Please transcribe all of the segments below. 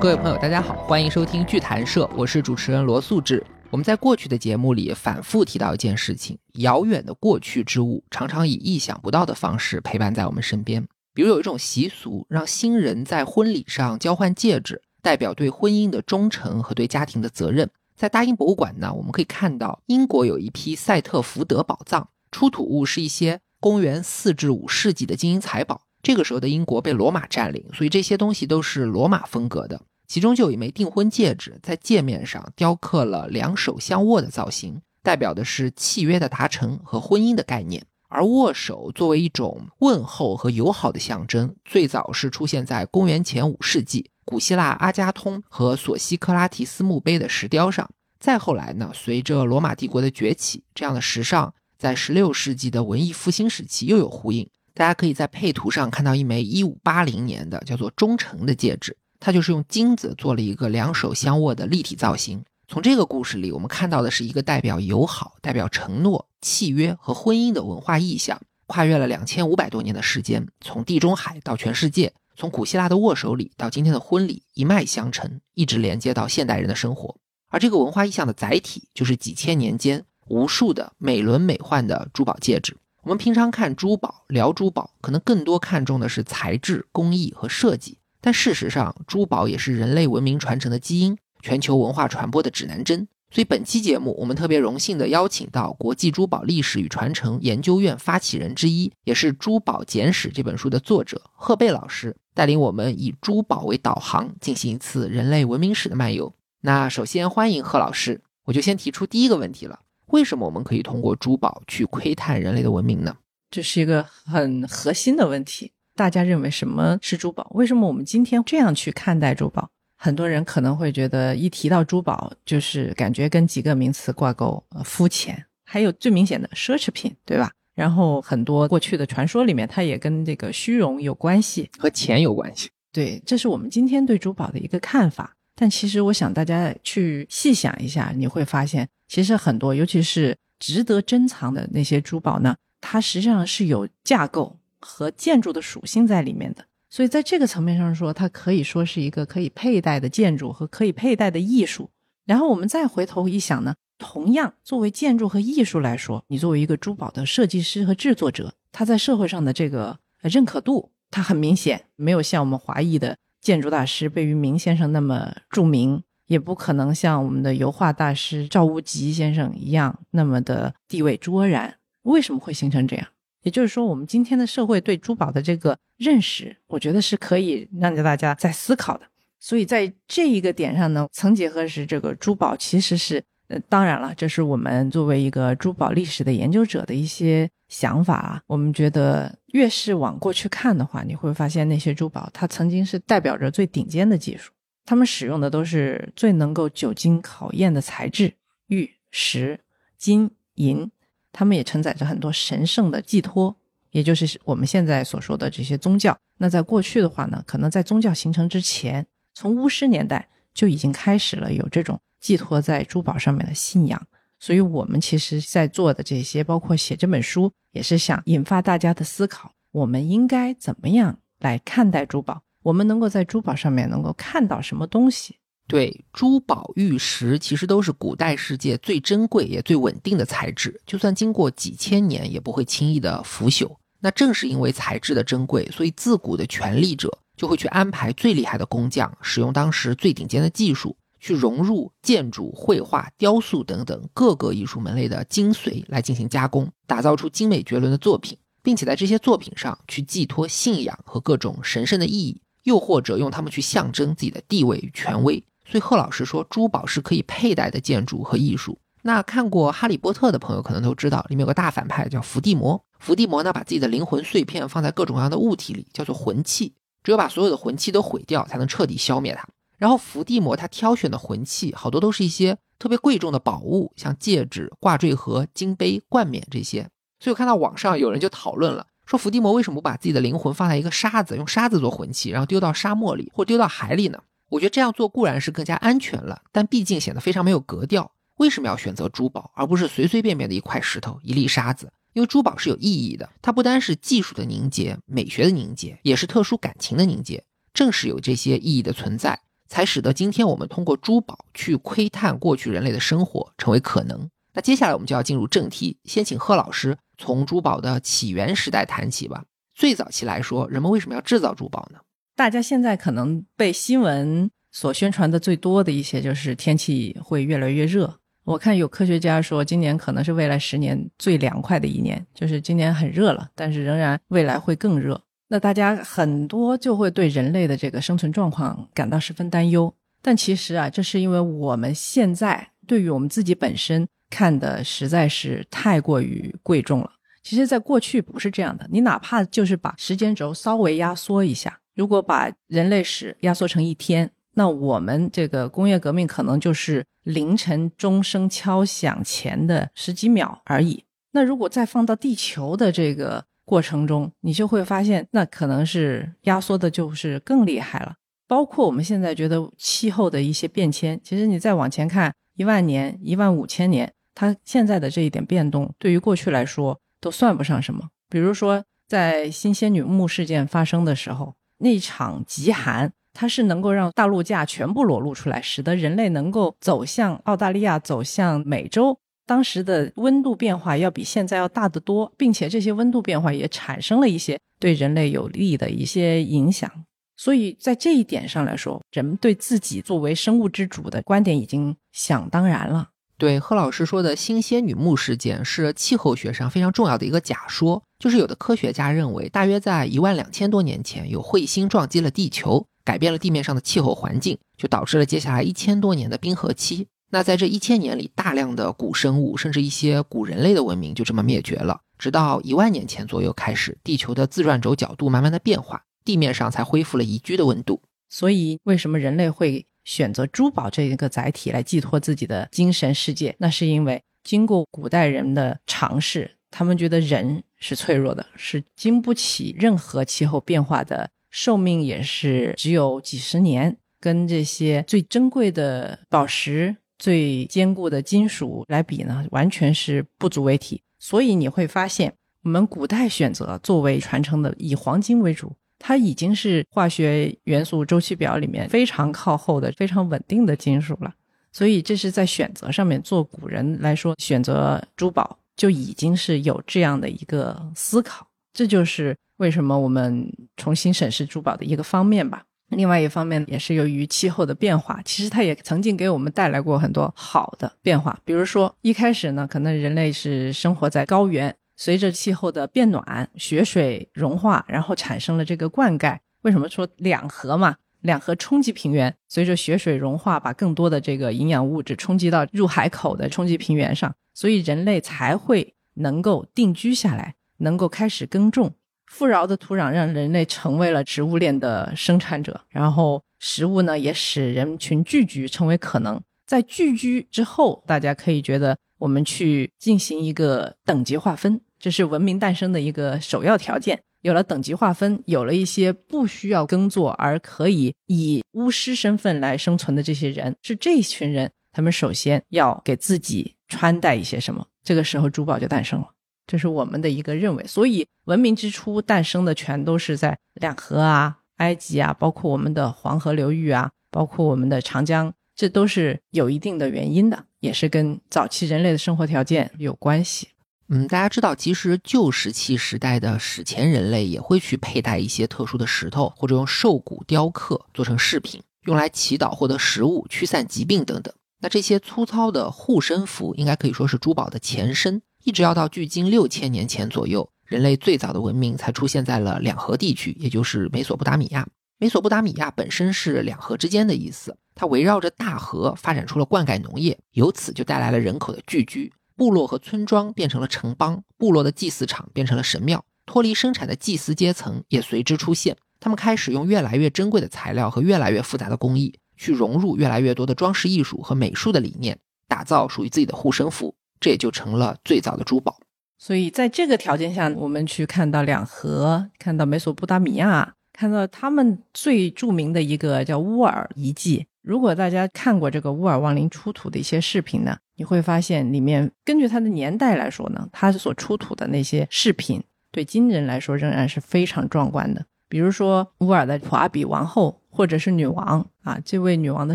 各位朋友，大家好，欢迎收听剧谈社，我是主持人罗素志。我们在过去的节目里反复提到一件事情：遥远的过去之物常常以意想不到的方式陪伴在我们身边。比如有一种习俗，让新人在婚礼上交换戒指，代表对婚姻的忠诚和对家庭的责任。在大英博物馆呢，我们可以看到英国有一批赛特福德宝藏，出土物是一些公元四至五世纪的金银财宝。这个时候的英国被罗马占领，所以这些东西都是罗马风格的。其中就有一枚订婚戒指，在戒面上雕刻了两手相握的造型，代表的是契约的达成和婚姻的概念。而握手作为一种问候和友好的象征，最早是出现在公元前五世纪古希腊阿加通和索西克拉提斯墓碑的石雕上。再后来呢，随着罗马帝国的崛起，这样的时尚在十六世纪的文艺复兴时期又有呼应。大家可以在配图上看到一枚一五八零年的叫做忠诚的戒指，它就是用金子做了一个两手相握的立体造型。从这个故事里，我们看到的是一个代表友好、代表承诺、契约和婚姻的文化意象，跨越了两千五百多年的时间，从地中海到全世界，从古希腊的握手礼到今天的婚礼，一脉相承，一直连接到现代人的生活。而这个文化意象的载体，就是几千年间无数的美轮美奂的珠宝戒指。我们平常看珠宝、聊珠宝，可能更多看重的是材质、工艺和设计。但事实上，珠宝也是人类文明传承的基因，全球文化传播的指南针。所以，本期节目我们特别荣幸地邀请到国际珠宝历史与传承研究院发起人之一，也是《珠宝简史》这本书的作者贺贝老师，带领我们以珠宝为导航，进行一次人类文明史的漫游。那首先欢迎贺老师，我就先提出第一个问题了。为什么我们可以通过珠宝去窥探人类的文明呢？这是一个很核心的问题。大家认为什么是珠宝？为什么我们今天这样去看待珠宝？很多人可能会觉得，一提到珠宝，就是感觉跟几个名词挂钩，呃，肤浅。还有最明显的奢侈品，对吧？然后很多过去的传说里面，它也跟这个虚荣有关系，和钱有关系。对，这是我们今天对珠宝的一个看法。但其实，我想大家去细想一下，你会发现。其实很多，尤其是值得珍藏的那些珠宝呢，它实际上是有架构和建筑的属性在里面的。所以在这个层面上说，它可以说是一个可以佩戴的建筑和可以佩戴的艺术。然后我们再回头一想呢，同样作为建筑和艺术来说，你作为一个珠宝的设计师和制作者，他在社会上的这个认可度，它很明显没有像我们华裔的建筑大师贝聿铭先生那么著名。也不可能像我们的油画大师赵无极先生一样那么的地位卓然。为什么会形成这样？也就是说，我们今天的社会对珠宝的这个认识，我觉得是可以让着大家在思考的。所以在这一个点上呢，曾几何时，这个珠宝其实是……呃，当然了，这是我们作为一个珠宝历史的研究者的一些想法啊。我们觉得，越是往过去看的话，你会发现那些珠宝，它曾经是代表着最顶尖的技术。他们使用的都是最能够久经考验的材质，玉石金银，他们也承载着很多神圣的寄托，也就是我们现在所说的这些宗教。那在过去的话呢，可能在宗教形成之前，从巫师年代就已经开始了有这种寄托在珠宝上面的信仰。所以，我们其实在做的这些，包括写这本书，也是想引发大家的思考：我们应该怎么样来看待珠宝？我们能够在珠宝上面能够看到什么东西？对，珠宝玉石其实都是古代世界最珍贵也最稳定的材质，就算经过几千年也不会轻易的腐朽。那正是因为材质的珍贵，所以自古的权力者就会去安排最厉害的工匠，使用当时最顶尖的技术，去融入建筑、绘画、雕塑等等各个艺术门类的精髓来进行加工，打造出精美绝伦的作品，并且在这些作品上去寄托信仰和各种神圣的意义。又或者用它们去象征自己的地位与权威，所以贺老师说，珠宝是可以佩戴的建筑和艺术。那看过《哈利波特》的朋友可能都知道，里面有个大反派叫伏地魔。伏地魔呢，把自己的灵魂碎片放在各种各样的物体里，叫做魂器。只有把所有的魂器都毁掉，才能彻底消灭它。然后伏地魔他挑选的魂器，好多都是一些特别贵重的宝物，像戒指、挂坠盒、金杯、冠冕这些。所以我看到网上有人就讨论了。说伏地魔为什么不把自己的灵魂放在一个沙子，用沙子做魂器，然后丢到沙漠里或丢到海里呢？我觉得这样做固然是更加安全了，但毕竟显得非常没有格调。为什么要选择珠宝，而不是随随便便的一块石头、一粒沙子？因为珠宝是有意义的，它不单是技术的凝结、美学的凝结，也是特殊感情的凝结。正是有这些意义的存在，才使得今天我们通过珠宝去窥探过去人类的生活成为可能。那接下来我们就要进入正题，先请贺老师从珠宝的起源时代谈起吧。最早期来说，人们为什么要制造珠宝呢？大家现在可能被新闻所宣传的最多的一些，就是天气会越来越热。我看有科学家说，今年可能是未来十年最凉快的一年，就是今年很热了，但是仍然未来会更热。那大家很多就会对人类的这个生存状况感到十分担忧。但其实啊，这是因为我们现在对于我们自己本身看的实在是太过于贵重了。其实，在过去不是这样的。你哪怕就是把时间轴稍微压缩一下，如果把人类史压缩成一天，那我们这个工业革命可能就是凌晨钟声敲响前的十几秒而已。那如果再放到地球的这个过程中，你就会发现，那可能是压缩的，就是更厉害了。包括我们现在觉得气候的一些变迁，其实你再往前看一万年、一万五千年，它现在的这一点变动，对于过去来说。都算不上什么。比如说，在新仙女墓事件发生的时候，那场极寒，它是能够让大陆架全部裸露出来，使得人类能够走向澳大利亚、走向美洲。当时的温度变化要比现在要大得多，并且这些温度变化也产生了一些对人类有利的一些影响。所以在这一点上来说，人们对自己作为生物之主的观点已经想当然了。对贺老师说的新仙女墓事件是气候学上非常重要的一个假说，就是有的科学家认为，大约在一万两千多年前，有彗星撞击了地球，改变了地面上的气候环境，就导致了接下来一千多年的冰河期。那在这一千年里，大量的古生物，甚至一些古人类的文明就这么灭绝了。直到一万年前左右开始，地球的自转轴角度慢慢的变化，地面上才恢复了宜居的温度。所以，为什么人类会？选择珠宝这一个载体来寄托自己的精神世界，那是因为经过古代人的尝试，他们觉得人是脆弱的，是经不起任何气候变化的，寿命也是只有几十年，跟这些最珍贵的宝石、最坚固的金属来比呢，完全是不足为提。所以你会发现，我们古代选择作为传承的，以黄金为主。它已经是化学元素周期表里面非常靠后的、非常稳定的金属了，所以这是在选择上面，做古人来说，选择珠宝就已经是有这样的一个思考。这就是为什么我们重新审视珠宝的一个方面吧。另外一方面也是由于气候的变化，其实它也曾经给我们带来过很多好的变化。比如说一开始呢，可能人类是生活在高原。随着气候的变暖，雪水融化，然后产生了这个灌溉。为什么说两河嘛？两河冲击平原，随着雪水融化，把更多的这个营养物质冲击到入海口的冲击平原上，所以人类才会能够定居下来，能够开始耕种。富饶的土壤让人类成为了植物链的生产者，然后食物呢也使人群聚居成为可能。在聚居之后，大家可以觉得我们去进行一个等级划分。这是文明诞生的一个首要条件。有了等级划分，有了一些不需要耕作而可以以巫师身份来生存的这些人，是这一群人，他们首先要给自己穿戴一些什么。这个时候，珠宝就诞生了。这是我们的一个认为。所以，文明之初诞生的全都是在两河啊、埃及啊，包括我们的黄河流域啊，包括我们的长江，这都是有一定的原因的，也是跟早期人类的生活条件有关系。嗯，大家知道，其实旧石器时代的史前人类也会去佩戴一些特殊的石头，或者用兽骨雕刻做成饰品，用来祈祷、获得食物、驱散疾病等等。那这些粗糙的护身符，应该可以说是珠宝的前身。一直要到距今六千年前左右，人类最早的文明才出现在了两河地区，也就是美索不达米亚。美索不达米亚本身是两河之间的意思，它围绕着大河发展出了灌溉农业，由此就带来了人口的聚居。部落和村庄变成了城邦，部落的祭祀场变成了神庙，脱离生产的祭司阶层也随之出现。他们开始用越来越珍贵的材料和越来越复杂的工艺，去融入越来越多的装饰艺术和美术的理念，打造属于自己的护身符。这也就成了最早的珠宝。所以，在这个条件下，我们去看到两河，看到美索不达米亚，看到他们最著名的一个叫乌尔遗迹。如果大家看过这个乌尔亡灵出土的一些视频呢？你会发现，里面根据它的年代来说呢，它所出土的那些饰品，对今人来说仍然是非常壮观的。比如说乌尔的普阿比王后，或者是女王啊，这位女王的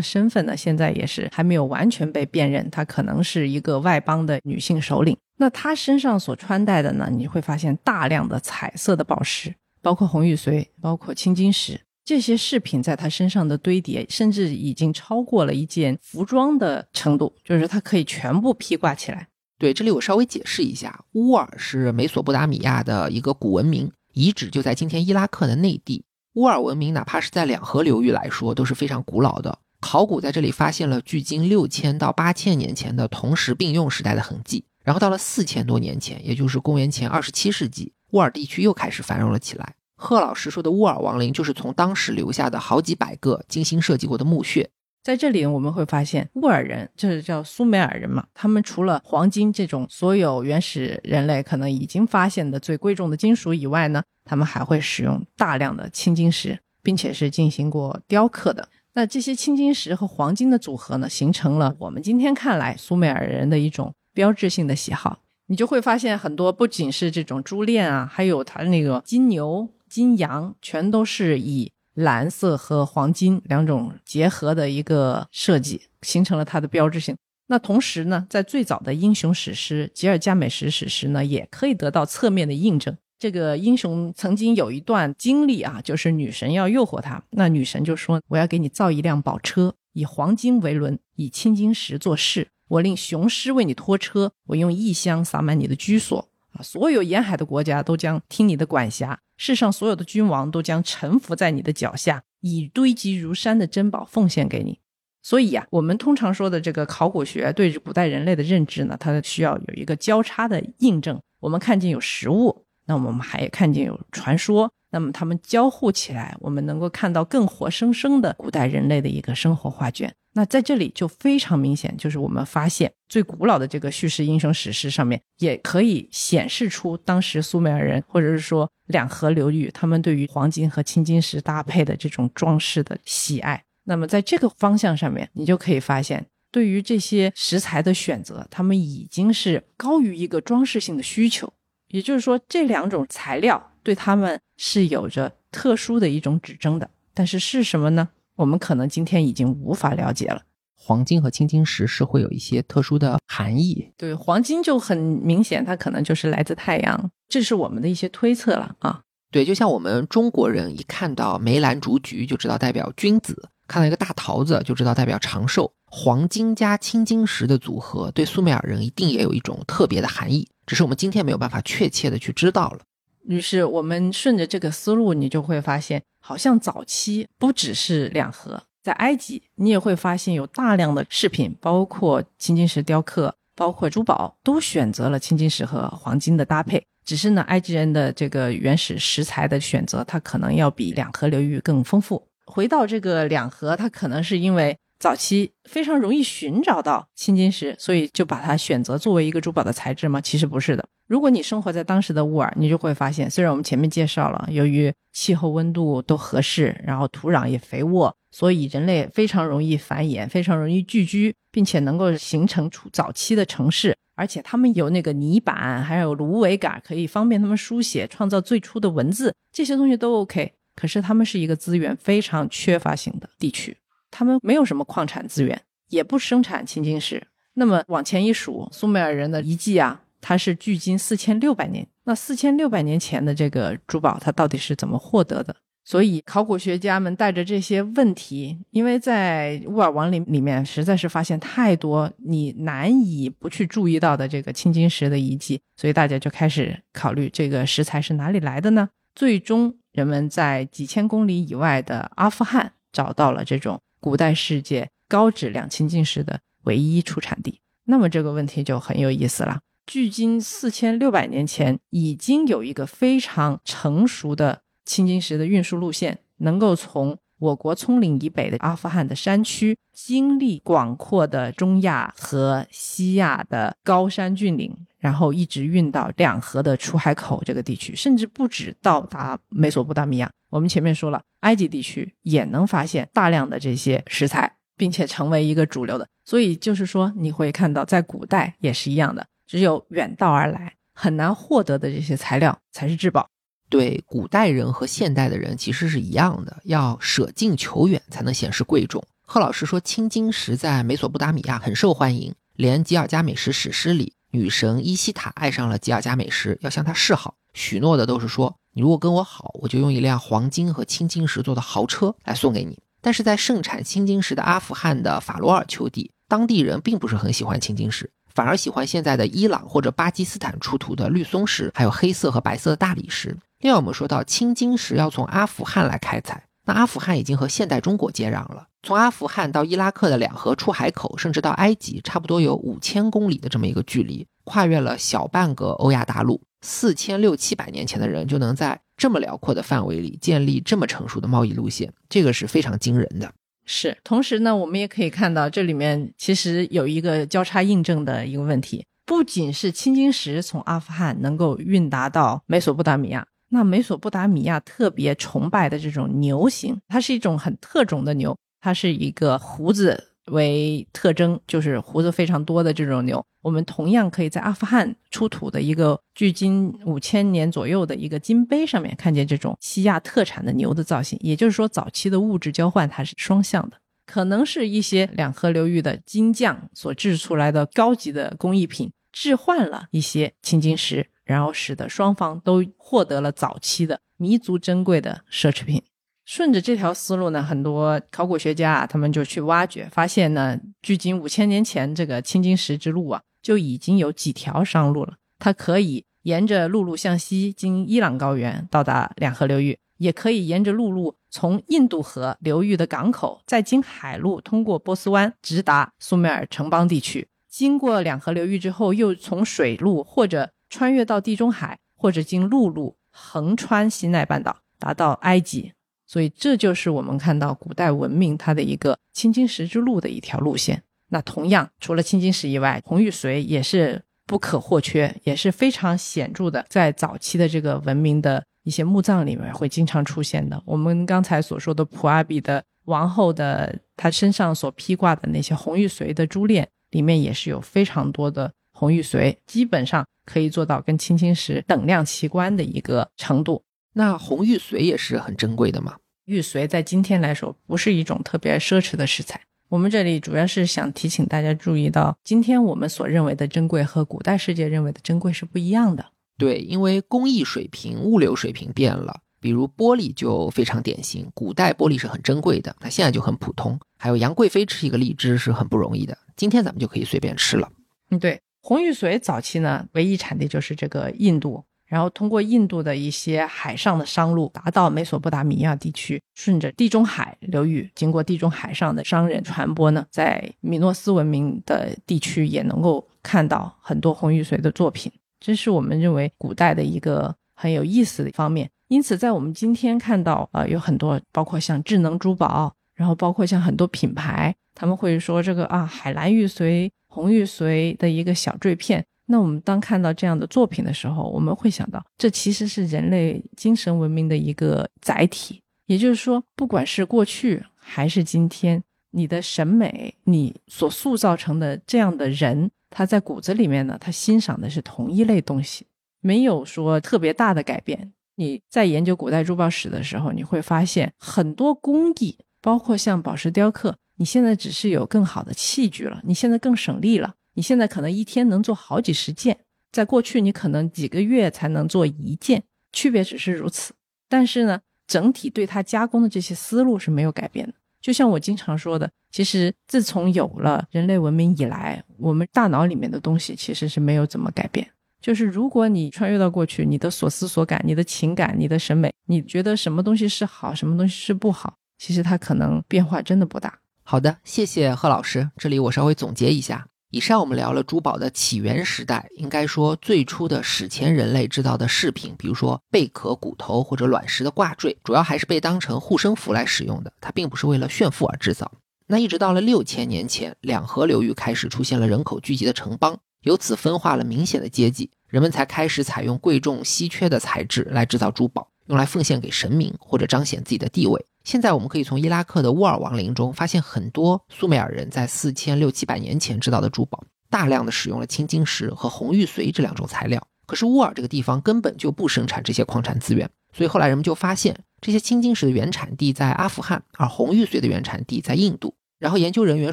身份呢，现在也是还没有完全被辨认，她可能是一个外邦的女性首领。那她身上所穿戴的呢，你会发现大量的彩色的宝石，包括红玉髓，包括青金石，这些饰品在他身上的堆叠，甚至已经超过了一件服装的程度，就是她可以全部披挂起来。对，这里我稍微解释一下，乌尔是美索不达米亚的一个古文明。遗址就在今天伊拉克的内地。乌尔文明哪怕是在两河流域来说都是非常古老的。考古在这里发现了距今六千到八千年前的铜石并用时代的痕迹。然后到了四千多年前，也就是公元前二十七世纪，乌尔地区又开始繁荣了起来。贺老师说的乌尔王陵就是从当时留下的好几百个精心设计过的墓穴。在这里我们会发现，乌尔人就是叫苏美尔人嘛，他们除了黄金这种所有原始人类可能已经发现的最贵重的金属以外呢，他们还会使用大量的青金石，并且是进行过雕刻的。那这些青金石和黄金的组合呢，形成了我们今天看来苏美尔人的一种标志性的喜好。你就会发现很多不仅是这种珠链啊，还有它那个金牛、金羊，全都是以。蓝色和黄金两种结合的一个设计，形成了它的标志性。那同时呢，在最早的英雄史诗《吉尔加美什史诗》呢，也可以得到侧面的印证。这个英雄曾经有一段经历啊，就是女神要诱惑他，那女神就说：“我要给你造一辆宝车，以黄金为轮，以青金石做饰。我令雄狮为你拖车，我用异香洒满你的居所。”啊，所有沿海的国家都将听你的管辖，世上所有的君王都将臣服在你的脚下，以堆积如山的珍宝奉献给你。所以呀，我们通常说的这个考古学对古代人类的认知呢，它需要有一个交叉的印证。我们看见有实物，那我们还看见有传说，那么他们交互起来，我们能够看到更活生生的古代人类的一个生活画卷。那在这里就非常明显，就是我们发现最古老的这个叙事英雄史诗上面，也可以显示出当时苏美尔人或者是说两河流域他们对于黄金和青金石搭配的这种装饰的喜爱。那么在这个方向上面，你就可以发现，对于这些石材的选择，他们已经是高于一个装饰性的需求。也就是说，这两种材料对他们是有着特殊的一种指征的。但是是什么呢？我们可能今天已经无法了解了，黄金和青金石是会有一些特殊的含义。对，黄金就很明显，它可能就是来自太阳，这是我们的一些推测了啊。对，就像我们中国人一看到梅兰竹菊就知道代表君子，看到一个大桃子就知道代表长寿。黄金加青金石的组合，对苏美尔人一定也有一种特别的含义，只是我们今天没有办法确切的去知道了。于是我们顺着这个思路，你就会发现。好像早期不只是两河，在埃及你也会发现有大量的饰品，包括青金石雕刻，包括珠宝，都选择了青金石和黄金的搭配。只是呢，埃及人的这个原始石材的选择，它可能要比两河流域更丰富。回到这个两河，它可能是因为早期非常容易寻找到青金石，所以就把它选择作为一个珠宝的材质吗？其实不是的。如果你生活在当时的乌尔，你就会发现，虽然我们前面介绍了，由于气候温度都合适，然后土壤也肥沃，所以人类非常容易繁衍，非常容易聚居，并且能够形成出早期的城市，而且他们有那个泥板，还有芦苇杆，可以方便他们书写，创造最初的文字，这些东西都 OK。可是他们是一个资源非常缺乏型的地区，他们没有什么矿产资源，也不生产青金石。那么往前一数，苏美尔人的遗迹啊。它是距今四千六百年，那四千六百年前的这个珠宝，它到底是怎么获得的？所以考古学家们带着这些问题，因为在乌尔王陵里面实在是发现太多你难以不去注意到的这个青金石的遗迹，所以大家就开始考虑这个石材是哪里来的呢？最终，人们在几千公里以外的阿富汗找到了这种古代世界高质量青金石的唯一出产地。那么这个问题就很有意思了。距今四千六百年前，已经有一个非常成熟的青金石的运输路线，能够从我国葱岭以北的阿富汗的山区，经历广阔的中亚和西亚的高山峻岭，然后一直运到两河的出海口这个地区，甚至不止到达美索不达米亚。我们前面说了，埃及地区也能发现大量的这些石材，并且成为一个主流的。所以就是说，你会看到在古代也是一样的。只有远道而来很难获得的这些材料才是至宝。对，古代人和现代的人其实是一样的，要舍近求远才能显示贵重。贺老师说，青金石在美索不达米亚很受欢迎，连吉尔加美什史诗里，女神伊西塔爱上了吉尔加美什，要向他示好，许诺的都是说，你如果跟我好，我就用一辆黄金和青金石做的豪车来送给你。但是在盛产青金石的阿富汗的法罗尔丘地，当地人并不是很喜欢青金石，反而喜欢现在的伊朗或者巴基斯坦出土的绿松石，还有黑色和白色的大理石。另外，我们说到青金石要从阿富汗来开采，那阿富汗已经和现代中国接壤了。从阿富汗到伊拉克的两河出海口，甚至到埃及，差不多有五千公里的这么一个距离，跨越了小半个欧亚大陆。四千六七百年前的人就能在这么辽阔的范围里建立这么成熟的贸易路线，这个是非常惊人的。是，同时呢，我们也可以看到这里面其实有一个交叉印证的一个问题，不仅是青金石从阿富汗能够运达到美索不达米亚。那美索不达米亚特别崇拜的这种牛形，它是一种很特种的牛，它是一个胡子为特征，就是胡子非常多的这种牛。我们同样可以在阿富汗出土的一个距今五千年左右的一个金杯上面看见这种西亚特产的牛的造型。也就是说，早期的物质交换它是双向的，可能是一些两河流域的金匠所制出来的高级的工艺品，置换了一些青金石。然后使得双方都获得了早期的弥足珍贵的奢侈品。顺着这条思路呢，很多考古学家啊，他们就去挖掘，发现呢，距今五千年前这个青金石之路啊，就已经有几条商路了。它可以沿着陆路向西，经伊朗高原到达两河流域，也可以沿着陆路从印度河流域的港口，再经海路通过波斯湾，直达苏美尔城邦地区。经过两河流域之后，又从水路或者穿越到地中海，或者经陆路横穿西奈半岛，达到埃及。所以这就是我们看到古代文明它的一个青金石之路的一条路线。那同样，除了青金石以外，红玉髓也是不可或缺，也是非常显著的，在早期的这个文明的一些墓葬里面会经常出现的。我们刚才所说的普阿比的王后的她身上所披挂的那些红玉髓的珠链，里面也是有非常多的。红玉髓基本上可以做到跟青金石等量齐观的一个程度。那红玉髓也是很珍贵的嘛？玉髓在今天来说不是一种特别奢侈的食材。我们这里主要是想提醒大家注意到，今天我们所认为的珍贵和古代世界认为的珍贵是不一样的。对，因为工艺水平、物流水平变了。比如玻璃就非常典型，古代玻璃是很珍贵的，它现在就很普通。还有杨贵妃吃一个荔枝是很不容易的，今天咱们就可以随便吃了。嗯，对。红玉髓早期呢，唯一产地就是这个印度，然后通过印度的一些海上的商路达到美索不达米亚地区，顺着地中海流域，经过地中海上的商人传播呢，在米诺斯文明的地区也能够看到很多红玉髓的作品，这是我们认为古代的一个很有意思的方面。因此，在我们今天看到，呃，有很多包括像智能珠宝，然后包括像很多品牌，他们会说这个啊，海蓝玉髓。红玉髓的一个小坠片，那我们当看到这样的作品的时候，我们会想到，这其实是人类精神文明的一个载体。也就是说，不管是过去还是今天，你的审美，你所塑造成的这样的人，他在骨子里面呢，他欣赏的是同一类东西，没有说特别大的改变。你在研究古代珠宝史的时候，你会发现很多工艺，包括像宝石雕刻。你现在只是有更好的器具了，你现在更省力了，你现在可能一天能做好几十件，在过去你可能几个月才能做一件，区别只是如此。但是呢，整体对它加工的这些思路是没有改变的。就像我经常说的，其实自从有了人类文明以来，我们大脑里面的东西其实是没有怎么改变。就是如果你穿越到过去，你的所思所感、你的情感、你的审美，你觉得什么东西是好，什么东西是不好，其实它可能变化真的不大。好的，谢谢贺老师。这里我稍微总结一下，以上我们聊了珠宝的起源时代，应该说最初的史前人类制造的饰品，比如说贝壳、骨头或者卵石的挂坠，主要还是被当成护身符来使用的，它并不是为了炫富而制造。那一直到了六千年前，两河流域开始出现了人口聚集的城邦，由此分化了明显的阶级，人们才开始采用贵重稀缺的材质来制造珠宝，用来奉献给神明或者彰显自己的地位。现在我们可以从伊拉克的乌尔王陵中发现很多苏美尔人在四千六七百年前制造的珠宝，大量的使用了青金石和红玉髓这两种材料。可是乌尔这个地方根本就不生产这些矿产资源，所以后来人们就发现这些青金石的原产地在阿富汗，而红玉髓的原产地在印度。然后研究人员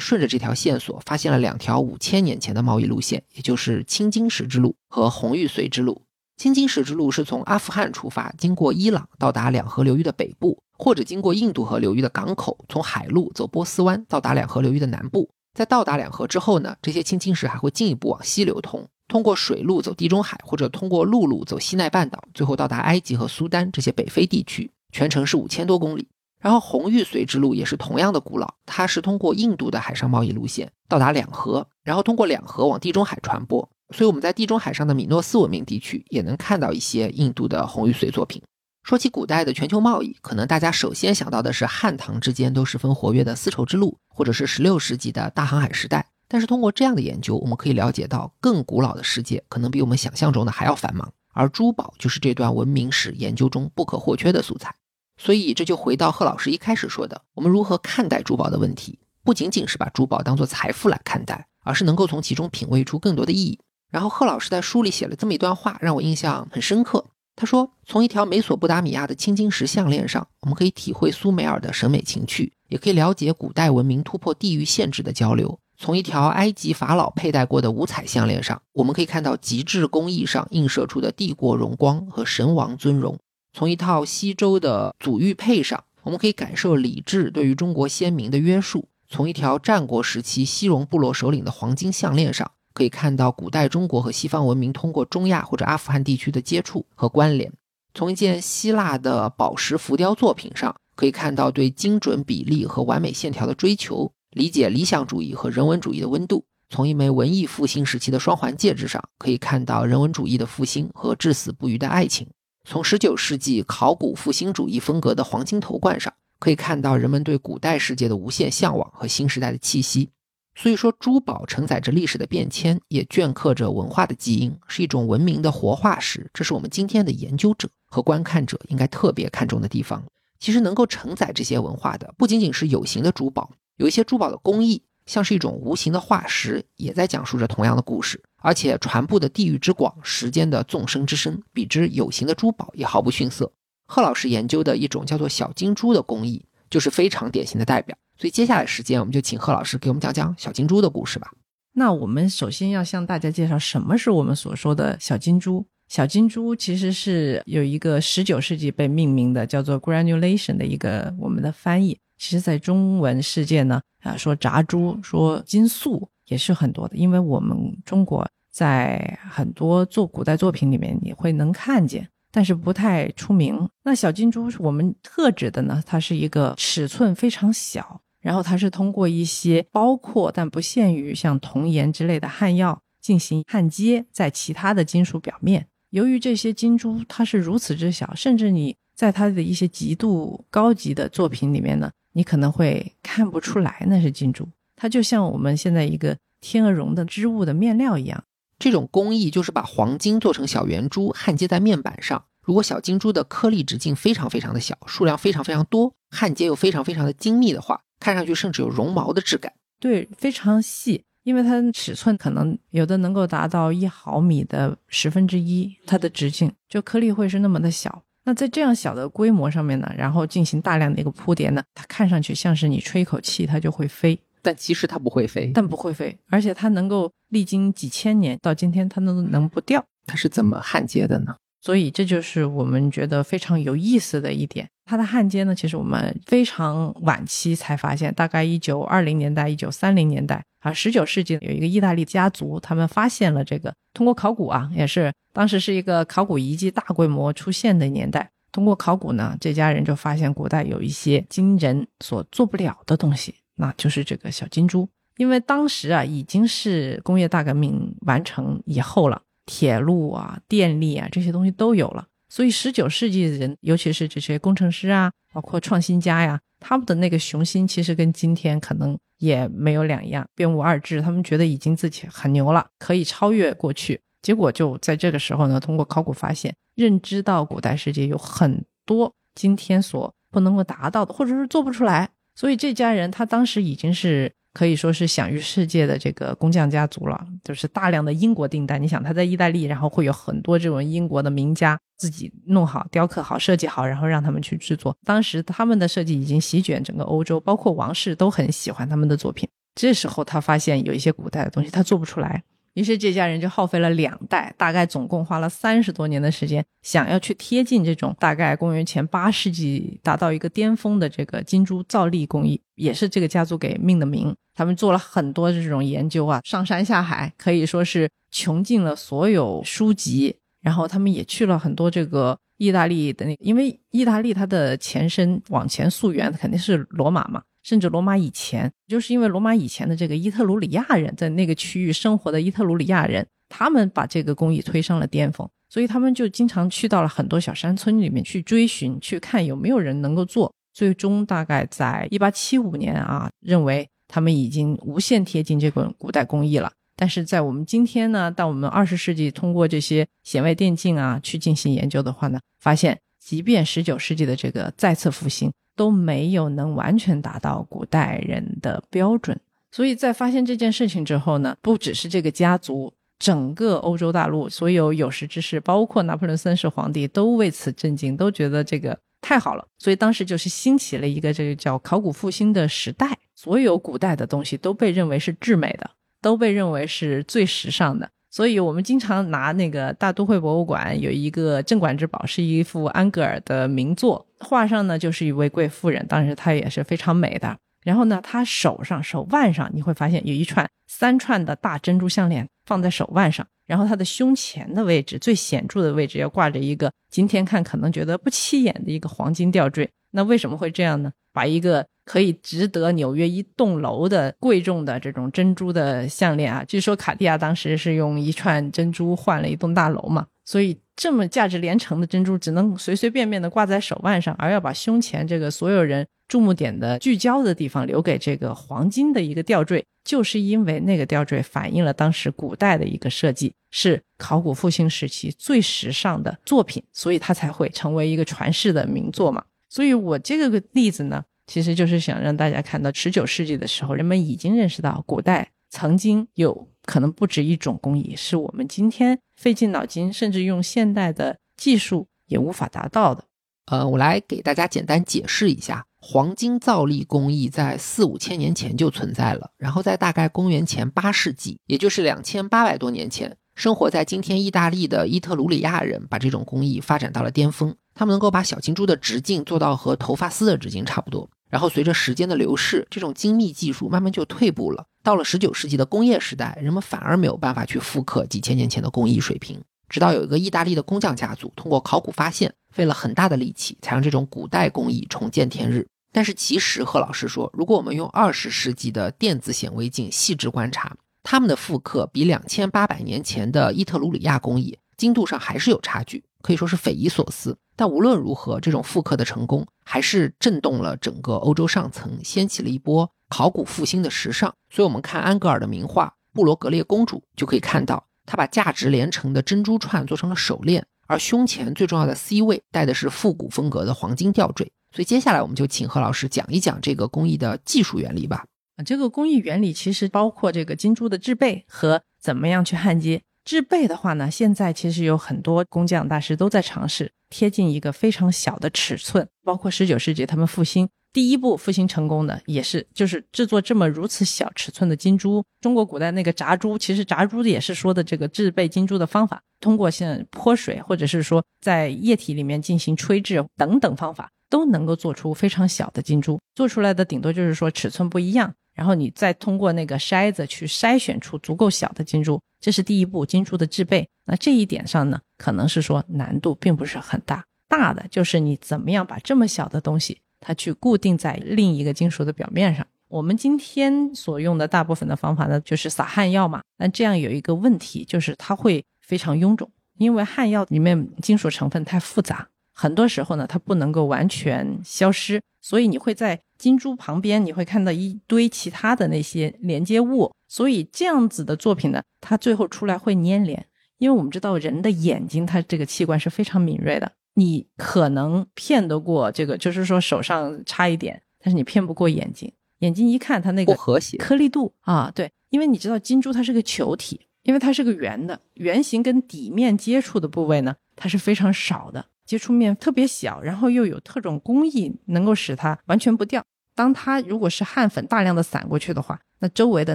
顺着这条线索，发现了两条五千年前的贸易路线，也就是青金石之路和红玉髓之路。青金石之路是从阿富汗出发，经过伊朗到达两河流域的北部，或者经过印度河流域的港口，从海路走波斯湾到达两河流域的南部。在到达两河之后呢，这些青金石还会进一步往西流通。通过水路走地中海，或者通过陆路走西奈半岛，最后到达埃及和苏丹这些北非地区，全程是五千多公里。然后红玉髓之路也是同样的古老，它是通过印度的海上贸易路线到达两河，然后通过两河往地中海传播。所以我们在地中海上的米诺斯文明地区也能看到一些印度的红玉髓作品。说起古代的全球贸易，可能大家首先想到的是汉唐之间都十分活跃的丝绸之路，或者是十六世纪的大航海时代。但是通过这样的研究，我们可以了解到更古老的世界可能比我们想象中的还要繁忙，而珠宝就是这段文明史研究中不可或缺的素材。所以这就回到贺老师一开始说的，我们如何看待珠宝的问题，不仅仅是把珠宝当做财富来看待，而是能够从其中品味出更多的意义。然后贺老师在书里写了这么一段话，让我印象很深刻。他说，从一条美索不达米亚的青金石项链上，我们可以体会苏美尔的审美情趣，也可以了解古代文明突破地域限制的交流。从一条埃及法老佩戴过的五彩项链上，我们可以看到极致工艺上映射出的帝国荣光和神王尊荣；从一套西周的祖玉佩上，我们可以感受礼制对于中国先民的约束；从一条战国时期西戎部落首领的黄金项链上，可以看到古代中国和西方文明通过中亚或者阿富汗地区的接触和关联；从一件希腊的宝石浮雕作品上，可以看到对精准比例和完美线条的追求。理解理想主义和人文主义的温度，从一枚文艺复兴时期的双环戒指上，可以看到人文主义的复兴和至死不渝的爱情；从十九世纪考古复兴主义风格的黄金头冠上，可以看到人们对古代世界的无限向往和新时代的气息。所以说，珠宝承载着历史的变迁，也镌刻着文化的基因，是一种文明的活化石。这是我们今天的研究者和观看者应该特别看重的地方。其实，能够承载这些文化的，不仅仅是有形的珠宝。有一些珠宝的工艺像是一种无形的化石，也在讲述着同样的故事，而且传播的地域之广，时间的纵深之深，比之有形的珠宝也毫不逊色。贺老师研究的一种叫做小金珠的工艺，就是非常典型的代表。所以接下来时间，我们就请贺老师给我们讲讲小金猪的故事吧。那我们首先要向大家介绍什么是我们所说的小金猪。小金猪其实是有一个十九世纪被命名的，叫做 granulation 的一个我们的翻译。其实，在中文世界呢，啊，说炸猪，说金粟也是很多的，因为我们中国在很多做古代作品里面，你会能看见，但是不太出名。那小金珠，我们特指的呢，它是一个尺寸非常小，然后它是通过一些包括但不限于像铜盐之类的焊药进行焊接在其他的金属表面。由于这些金珠它是如此之小，甚至你在它的一些极度高级的作品里面呢。你可能会看不出来那是金珠，它就像我们现在一个天鹅绒的织物的面料一样。这种工艺就是把黄金做成小圆珠，焊接在面板上。如果小金珠的颗粒直径非常非常的小，数量非常非常多，焊接又非常非常的精密的话，看上去甚至有绒毛的质感。对，非常细，因为它的尺寸可能有的能够达到一毫米的十分之一，它的直径就颗粒会是那么的小。那在这样小的规模上面呢，然后进行大量的一个铺叠呢，它看上去像是你吹一口气它就会飞，但其实它不会飞，但不会飞，而且它能够历经几千年到今天它都能不掉。它是怎么焊接的呢？所以这就是我们觉得非常有意思的一点。它的焊接呢，其实我们非常晚期才发现，大概一九二零年代、一九三零年代啊，十九世纪有一个意大利家族，他们发现了这个，通过考古啊，也是当时是一个考古遗迹大规模出现的年代。通过考古呢，这家人就发现古代有一些金人所做不了的东西，那就是这个小金猪。因为当时啊，已经是工业大革命完成以后了，铁路啊、电力啊这些东西都有了。所以，十九世纪的人，尤其是这些工程师啊，包括创新家呀，他们的那个雄心，其实跟今天可能也没有两样，别无二致。他们觉得已经自己很牛了，可以超越过去。结果就在这个时候呢，通过考古发现，认知到古代世界有很多今天所不能够达到的，或者是做不出来。所以这家人他当时已经是可以说是享誉世界的这个工匠家族了，就是大量的英国订单。你想他在意大利，然后会有很多这种英国的名家自己弄好、雕刻好、设计好，然后让他们去制作。当时他们的设计已经席卷整个欧洲，包括王室都很喜欢他们的作品。这时候他发现有一些古代的东西他做不出来。于是这家人就耗费了两代，大概总共花了三十多年的时间，想要去贴近这种大概公元前八世纪达到一个巅峰的这个金珠造粒工艺，也是这个家族给命的名。他们做了很多这种研究啊，上山下海，可以说是穷尽了所有书籍。然后他们也去了很多这个意大利的那，因为意大利它的前身往前溯源肯定是罗马嘛。甚至罗马以前，就是因为罗马以前的这个伊特鲁里亚人在那个区域生活的伊特鲁里亚人，他们把这个工艺推上了巅峰，所以他们就经常去到了很多小山村里面去追寻，去看有没有人能够做。最终大概在一八七五年啊，认为他们已经无限贴近这个古代工艺了。但是在我们今天呢，到我们二十世纪，通过这些显微电镜啊去进行研究的话呢，发现即便十九世纪的这个再次复兴。都没有能完全达到古代人的标准，所以在发现这件事情之后呢，不只是这个家族，整个欧洲大陆所有有识之士，包括拿破仑三世皇帝，都为此震惊，都觉得这个太好了。所以当时就是兴起了一个这个叫考古复兴的时代，所有古代的东西都被认为是至美的，都被认为是最时尚的。所以我们经常拿那个大都会博物馆有一个镇馆之宝，是一幅安格尔的名作，画上呢就是一位贵妇人，当时她也是非常美的。然后呢，她手上手腕上你会发现有一串三串的大珍珠项链放在手腕上，然后她的胸前的位置最显著的位置要挂着一个今天看可能觉得不起眼的一个黄金吊坠。那为什么会这样呢？把一个可以值得纽约一栋楼的贵重的这种珍珠的项链啊，据说卡地亚当时是用一串珍珠换了一栋大楼嘛，所以这么价值连城的珍珠只能随随便便的挂在手腕上，而要把胸前这个所有人注目点的聚焦的地方留给这个黄金的一个吊坠，就是因为那个吊坠反映了当时古代的一个设计，是考古复兴时期最时尚的作品，所以它才会成为一个传世的名作嘛。所以我这个例子呢。其实就是想让大家看到，十九世纪的时候，人们已经认识到古代曾经有可能不止一种工艺，是我们今天费尽脑筋，甚至用现代的技术也无法达到的。呃，我来给大家简单解释一下，黄金造粒工艺在四五千年前就存在了，然后在大概公元前八世纪，也就是两千八百多年前，生活在今天意大利的伊特鲁里亚人把这种工艺发展到了巅峰，他们能够把小金珠的直径做到和头发丝的直径差不多。然后随着时间的流逝，这种精密技术慢慢就退步了。到了十九世纪的工业时代，人们反而没有办法去复刻几千年前的工艺水平。直到有一个意大利的工匠家族通过考古发现，费了很大的力气，才让这种古代工艺重见天日。但是其实，贺老师说，如果我们用二十世纪的电子显微镜细致观察，他们的复刻比两千八百年前的伊特鲁里亚工艺精度上还是有差距。可以说是匪夷所思，但无论如何，这种复刻的成功还是震动了整个欧洲上层，掀起了一波考古复兴的时尚。所以，我们看安格尔的名画《布罗格列公主》，就可以看到他把价值连城的珍珠串做成了手链，而胸前最重要的 C 位戴的是复古风格的黄金吊坠。所以，接下来我们就请何老师讲一讲这个工艺的技术原理吧。这个工艺原理其实包括这个金珠的制备和怎么样去焊接。制备的话呢，现在其实有很多工匠大师都在尝试贴近一个非常小的尺寸，包括十九世纪他们复兴第一步复兴成功的也是就是制作这么如此小尺寸的金珠。中国古代那个炸珠，其实炸珠也是说的这个制备金珠的方法，通过像泼水或者是说在液体里面进行吹制等等方法，都能够做出非常小的金珠。做出来的顶多就是说尺寸不一样。然后你再通过那个筛子去筛选出足够小的金珠，这是第一步金珠的制备。那这一点上呢，可能是说难度并不是很大，大的就是你怎么样把这么小的东西它去固定在另一个金属的表面上。我们今天所用的大部分的方法呢，就是撒焊药嘛。那这样有一个问题，就是它会非常臃肿，因为焊药里面金属成分太复杂。很多时候呢，它不能够完全消失，所以你会在金珠旁边，你会看到一堆其他的那些连接物。所以这样子的作品呢，它最后出来会粘连。因为我们知道人的眼睛，它这个器官是非常敏锐的，你可能骗得过这个，就是说手上差一点，但是你骗不过眼睛。眼睛一看它那个不和谐。颗粒度啊，对，因为你知道金珠它是个球体，因为它是个圆的，圆形跟底面接触的部位呢，它是非常少的，接触面特别小，然后又有特种工艺能够使它完全不掉。当它如果是汗粉大量的散过去的话，那周围的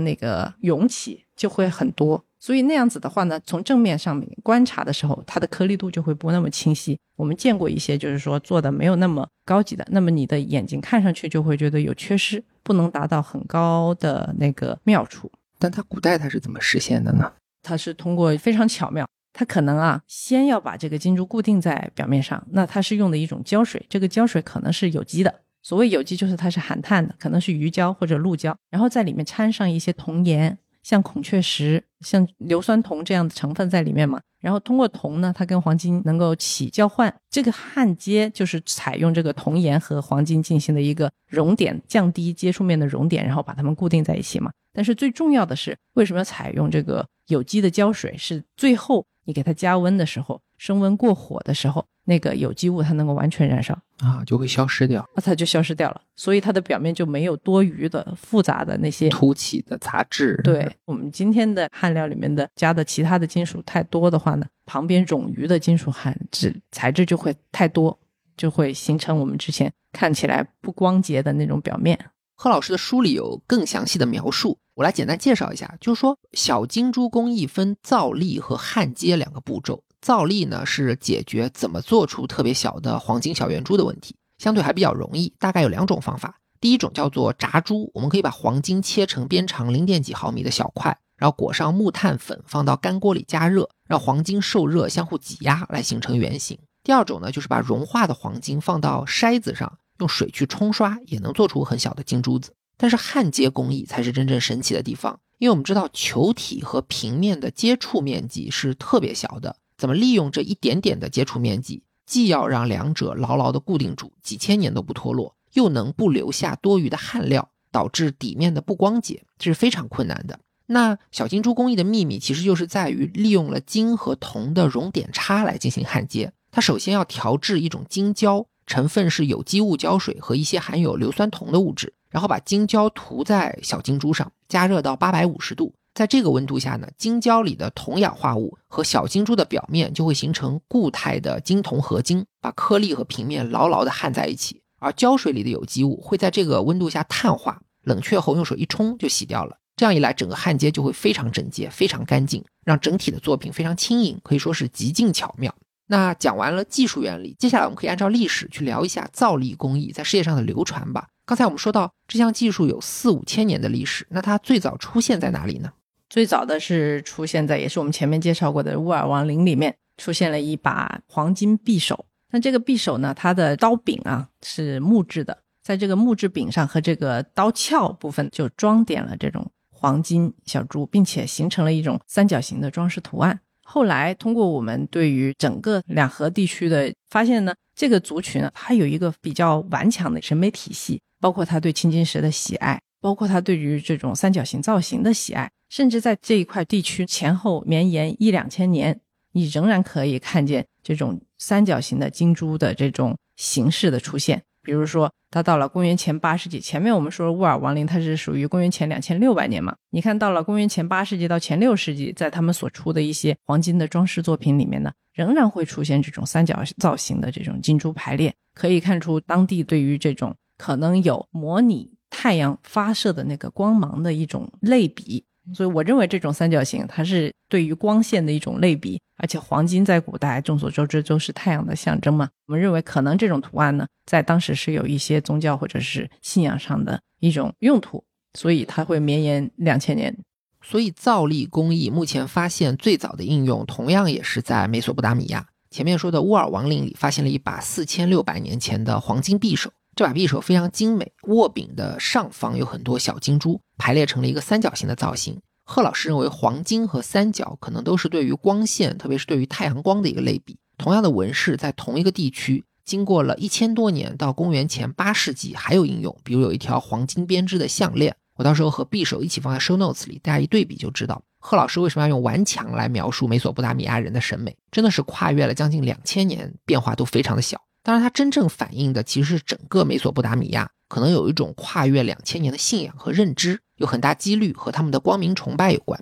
那个涌起就会很多。所以那样子的话呢，从正面上面观察的时候，它的颗粒度就会不那么清晰。我们见过一些就是说做的没有那么高级的，那么你的眼睛看上去就会觉得有缺失，不能达到很高的那个妙处。但它古代它是怎么实现的呢？它是通过非常巧妙，它可能啊先要把这个金珠固定在表面上，那它是用的一种胶水，这个胶水可能是有机的。所谓有机就是它是含碳的，可能是鱼胶或者鹿胶，然后在里面掺上一些铜盐。像孔雀石、像硫酸铜这样的成分在里面嘛，然后通过铜呢，它跟黄金能够起交换。这个焊接就是采用这个铜盐和黄金进行的一个熔点，降低接触面的熔点，然后把它们固定在一起嘛。但是最重要的是，为什么要采用这个有机的胶水？是最后你给它加温的时候，升温过火的时候。那个有机物它能够完全燃烧啊，就会消失掉，那它就消失掉了，所以它的表面就没有多余的复杂的那些凸起的杂质。对我们今天的焊料里面的加的其他的金属太多的话呢，旁边冗余的金属含质材质就会太多，就会形成我们之前看起来不光洁的那种表面。贺老师的书里有更详细的描述，我来简单介绍一下，就是说小金珠工艺分造粒和焊接两个步骤。造粒呢是解决怎么做出特别小的黄金小圆珠的问题，相对还比较容易。大概有两种方法，第一种叫做炸珠，我们可以把黄金切成边长零点几毫米的小块，然后裹上木炭粉，放到干锅里加热，让黄金受热相互挤压来形成圆形。第二种呢就是把融化的黄金放到筛子上，用水去冲刷，也能做出很小的金珠子。但是焊接工艺才是真正神奇的地方，因为我们知道球体和平面的接触面积是特别小的。怎么利用这一点点的接触面积，既要让两者牢牢地固定住，几千年都不脱落，又能不留下多余的焊料，导致底面的不光洁，这是非常困难的。那小金珠工艺的秘密，其实就是在于利用了金和铜的熔点差来进行焊接。它首先要调制一种金胶，成分是有机物胶水和一些含有硫酸铜的物质，然后把金胶涂在小金珠上，加热到八百五十度。在这个温度下呢，金胶里的铜氧化物和小金珠的表面就会形成固态的金铜合金，把颗粒和平面牢牢地焊在一起。而胶水里的有机物会在这个温度下碳化，冷却后用水一冲就洗掉了。这样一来，整个焊接就会非常整洁、非常干净，让整体的作品非常轻盈，可以说是极尽巧妙。那讲完了技术原理，接下来我们可以按照历史去聊一下造粒工艺在世界上的流传吧。刚才我们说到这项技术有四五千年的历史，那它最早出现在哪里呢？最早的是出现在，也是我们前面介绍过的乌尔王陵里面，出现了一把黄金匕首。那这个匕首呢，它的刀柄啊是木质的，在这个木质柄上和这个刀鞘部分就装点了这种黄金小珠，并且形成了一种三角形的装饰图案。后来通过我们对于整个两河地区的发现呢，这个族群它有一个比较顽强的审美体系，包括它对青金石的喜爱。包括他对于这种三角形造型的喜爱，甚至在这一块地区前后绵延一两千年，你仍然可以看见这种三角形的金珠的这种形式的出现。比如说，它到了公元前八世纪，前面我们说乌尔王陵它是属于公元前两千六百年嘛？你看到了公元前八世纪到前六世纪，在他们所出的一些黄金的装饰作品里面呢，仍然会出现这种三角造型的这种金珠排列，可以看出当地对于这种可能有模拟。太阳发射的那个光芒的一种类比，所以我认为这种三角形它是对于光线的一种类比，而且黄金在古代众所周知都是太阳的象征嘛，我们认为可能这种图案呢，在当时是有一些宗教或者是信仰上的一种用途，所以它会绵延两千年。所以造粒工艺目前发现最早的应用，同样也是在美索不达米亚。前面说的乌尔王陵里发现了一把四千六百年前的黄金匕首。这把匕首非常精美，握柄的上方有很多小金珠，排列成了一个三角形的造型。贺老师认为，黄金和三角可能都是对于光线，特别是对于太阳光的一个类比。同样的纹饰在同一个地区，经过了一千多年，到公元前八世纪还有应用。比如有一条黄金编织的项链，我到时候和匕首一起放在 show notes 里，大家一对比就知道，贺老师为什么要用顽强来描述美索不达米亚人的审美，真的是跨越了将近两千年，变化都非常的小。当然，它真正反映的其实是整个美索不达米亚可能有一种跨越两千年的信仰和认知，有很大几率和他们的光明崇拜有关。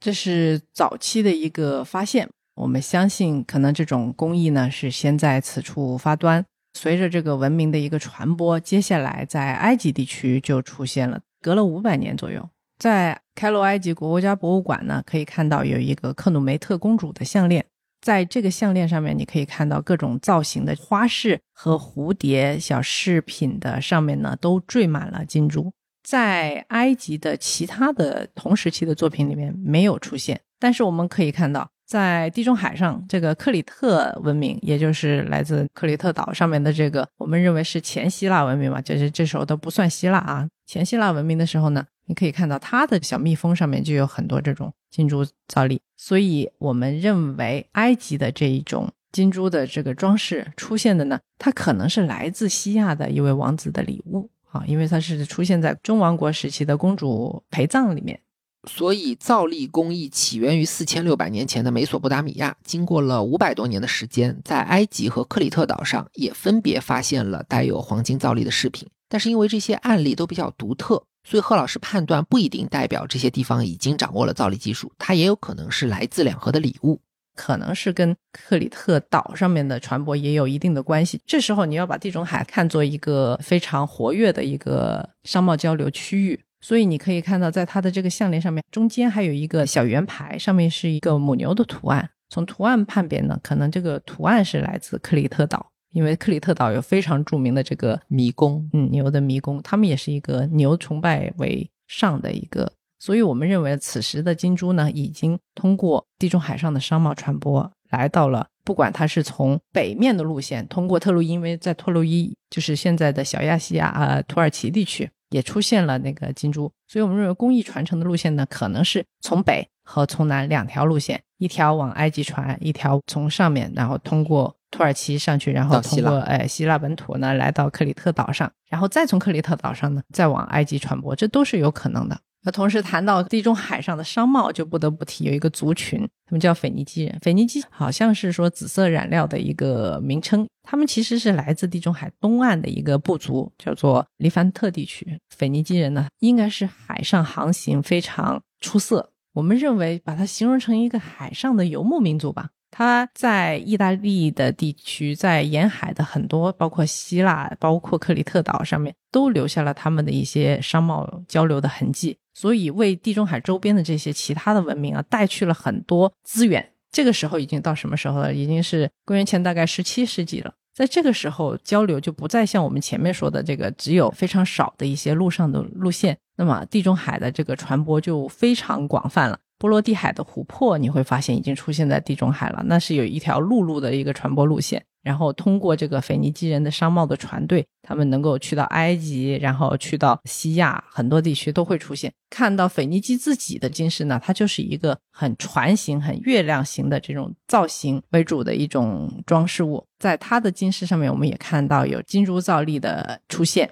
这是早期的一个发现。我们相信，可能这种工艺呢是先在此处发端，随着这个文明的一个传播，接下来在埃及地区就出现了。隔了五百年左右，在开罗埃及国家博物馆呢，可以看到有一个克努梅特公主的项链。在这个项链上面，你可以看到各种造型的花饰和蝴蝶小饰品的上面呢，都缀满了金珠。在埃及的其他的同时期的作品里面没有出现，但是我们可以看到。在地中海上，这个克里特文明，也就是来自克里特岛上面的这个，我们认为是前希腊文明嘛，就是这时候都不算希腊啊。前希腊文明的时候呢，你可以看到它的小蜜蜂上面就有很多这种金珠造粒，所以我们认为埃及的这一种金珠的这个装饰出现的呢，它可能是来自西亚的一位王子的礼物啊，因为它是出现在中王国时期的公主陪葬里面。所以，造粒工艺起源于四千六百年前的美索不达米亚，经过了五百多年的时间，在埃及和克里特岛上也分别发现了带有黄金造粒的饰品。但是，因为这些案例都比较独特，所以贺老师判断不一定代表这些地方已经掌握了造粒技术，它也有可能是来自两河的礼物，可能是跟克里特岛上面的船舶也有一定的关系。这时候，你要把地中海看作一个非常活跃的一个商贸交流区域。所以你可以看到，在它的这个项链上面，中间还有一个小圆牌，上面是一个母牛的图案。从图案判别呢，可能这个图案是来自克里特岛，因为克里特岛有非常著名的这个迷宫，嗯，牛的迷宫，他们也是一个牛崇拜为上的一个。所以我们认为，此时的金珠呢，已经通过地中海上的商贸传播，来到了不管它是从北面的路线，通过特洛伊，因为在特洛伊就是现在的小亚细亚啊，土耳其地区。也出现了那个金珠，所以我们认为工艺传承的路线呢，可能是从北和从南两条路线，一条往埃及传，一条从上面，然后通过土耳其上去，然后通过哎希腊本土呢，来到克里特岛上，然后再从克里特岛上呢，再往埃及传播，这都是有可能的。那同时谈到地中海上的商贸，就不得不提有一个族群，他们叫腓尼基人。腓尼基好像是说紫色染料的一个名称，他们其实是来自地中海东岸的一个部族，叫做黎凡特地区。腓尼基人呢，应该是海上航行非常出色，我们认为把它形容成一个海上的游牧民族吧。他在意大利的地区，在沿海的很多，包括希腊、包括克里特岛上面，都留下了他们的一些商贸交流的痕迹。所以，为地中海周边的这些其他的文明啊，带去了很多资源。这个时候已经到什么时候了？已经是公元前大概十七世纪了。在这个时候，交流就不再像我们前面说的这个只有非常少的一些路上的路线，那么地中海的这个传播就非常广泛了。波罗的海的琥珀，你会发现已经出现在地中海了。那是有一条陆路的一个传播路线，然后通过这个腓尼基人的商贸的船队，他们能够去到埃及，然后去到西亚，很多地区都会出现。看到腓尼基自己的金饰呢，它就是一个很船形、很月亮形的这种造型为主的一种装饰物。在它的金饰上面，我们也看到有金珠造粒的出现。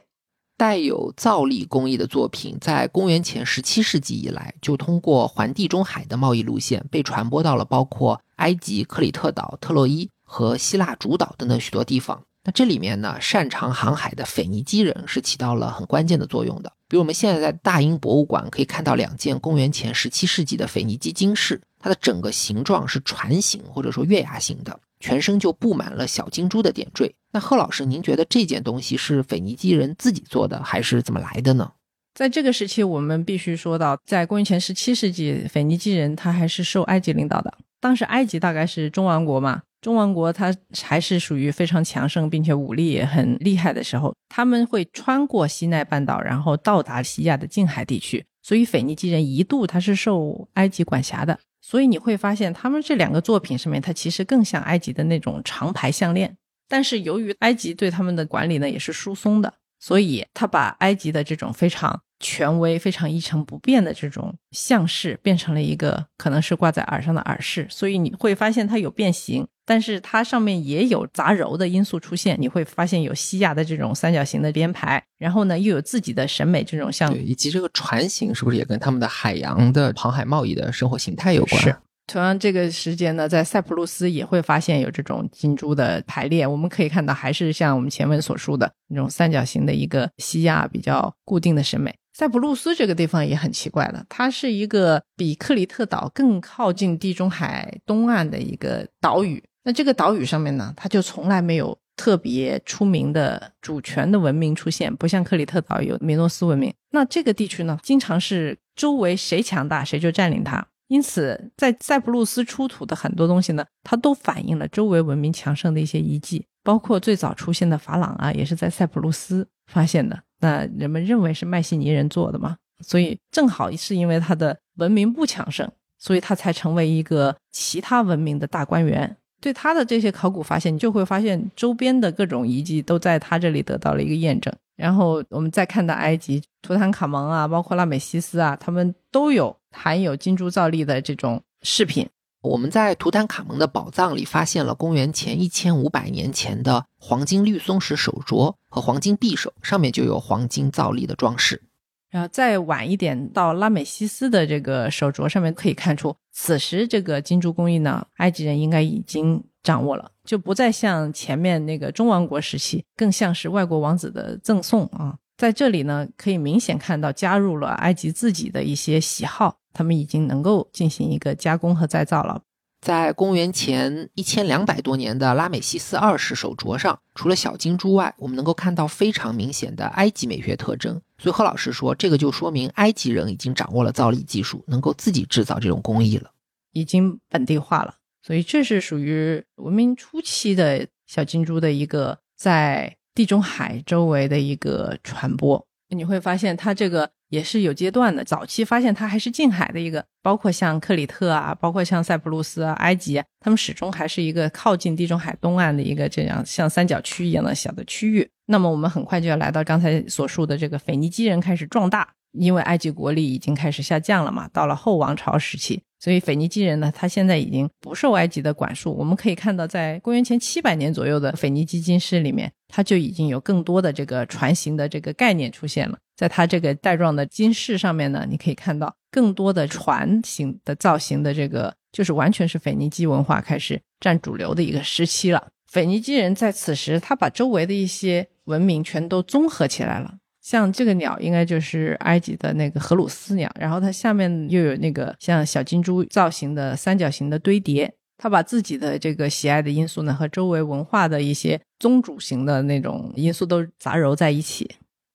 带有造粒工艺的作品，在公元前十七世纪以来，就通过环地中海的贸易路线被传播到了包括埃及、克里特岛、特洛伊和希腊主岛等等许多地方。那这里面呢，擅长航海的腓尼基人是起到了很关键的作用的。比如我们现在在大英博物馆可以看到两件公元前十七世纪的腓尼基金饰，它的整个形状是船形或者说月牙形的。全身就布满了小金珠的点缀。那贺老师，您觉得这件东西是腓尼基人自己做的，还是怎么来的呢？在这个时期，我们必须说到，在公元前十七世纪，腓尼基人他还是受埃及领导的。当时埃及大概是中王国嘛，中王国它还是属于非常强盛，并且武力也很厉害的时候，他们会穿过西奈半岛，然后到达西亚的近海地区。所以腓尼基人一度他是受埃及管辖的。所以你会发现，他们这两个作品上面，它其实更像埃及的那种长牌项链。但是由于埃及对他们的管理呢也是疏松的，所以他把埃及的这种非常权威、非常一成不变的这种项饰，变成了一个可能是挂在耳上的耳饰。所以你会发现它有变形。但是它上面也有杂糅的因素出现，你会发现有西亚的这种三角形的编排，然后呢又有自己的审美这种像，以及这个船型是不是也跟他们的海洋的航海贸易的生活形态有关？是。同样这个时间呢，在塞浦路斯也会发现有这种金珠的排列，我们可以看到还是像我们前文所述的，那种三角形的一个西亚比较固定的审美。塞浦路斯这个地方也很奇怪的，它是一个比克里特岛更靠近地中海东岸的一个岛屿。那这个岛屿上面呢，它就从来没有特别出名的主权的文明出现，不像克里特岛有米诺斯文明。那这个地区呢，经常是周围谁强大谁就占领它。因此，在塞浦路斯出土的很多东西呢，它都反映了周围文明强盛的一些遗迹，包括最早出现的珐琅啊，也是在塞浦路斯发现的。那人们认为是迈锡尼人做的嘛，所以正好是因为他的文明不强盛，所以他才成为一个其他文明的大观园。对他的这些考古发现，你就会发现周边的各种遗迹都在他这里得到了一个验证。然后我们再看到埃及图坦卡蒙啊，包括拉美西斯啊，他们都有含有金珠造粒的这种饰品。我们在图坦卡蒙的宝藏里发现了公元前一千五百年前的黄金绿松石手镯和黄金匕首，上面就有黄金造粒的装饰。然后再晚一点到拉美西斯的这个手镯上面，可以看出此时这个金珠工艺呢，埃及人应该已经掌握了，就不再像前面那个中王国时期，更像是外国王子的赠送啊。在这里呢，可以明显看到加入了埃及自己的一些喜好。他们已经能够进行一个加工和再造了。在公元前一千两百多年的拉美西斯二世手镯上，除了小金珠外，我们能够看到非常明显的埃及美学特征。所以贺老师说，这个就说明埃及人已经掌握了造粒技术，能够自己制造这种工艺了，已经本地化了。所以这是属于文明初期的小金珠的一个在地中海周围的一个传播。你会发现它这个。也是有阶段的，早期发现它还是近海的一个，包括像克里特啊，包括像塞浦路斯啊、埃及，他们始终还是一个靠近地中海东岸的一个这样像三角区一样的小的区域。那么我们很快就要来到刚才所述的这个腓尼基人开始壮大，因为埃及国力已经开始下降了嘛，到了后王朝时期。所以腓尼基人呢，他现在已经不受埃及的管束。我们可以看到，在公元前七百年左右的腓尼基金饰里面，它就已经有更多的这个船型的这个概念出现了。在它这个带状的金饰上面呢，你可以看到更多的船型的造型的这个，就是完全是腓尼基文化开始占主流的一个时期了。腓尼基人在此时，他把周围的一些文明全都综合起来了。像这个鸟应该就是埃及的那个荷鲁斯鸟，然后它下面又有那个像小金珠造型的三角形的堆叠，他把自己的这个喜爱的因素呢和周围文化的一些宗主型的那种因素都杂糅在一起。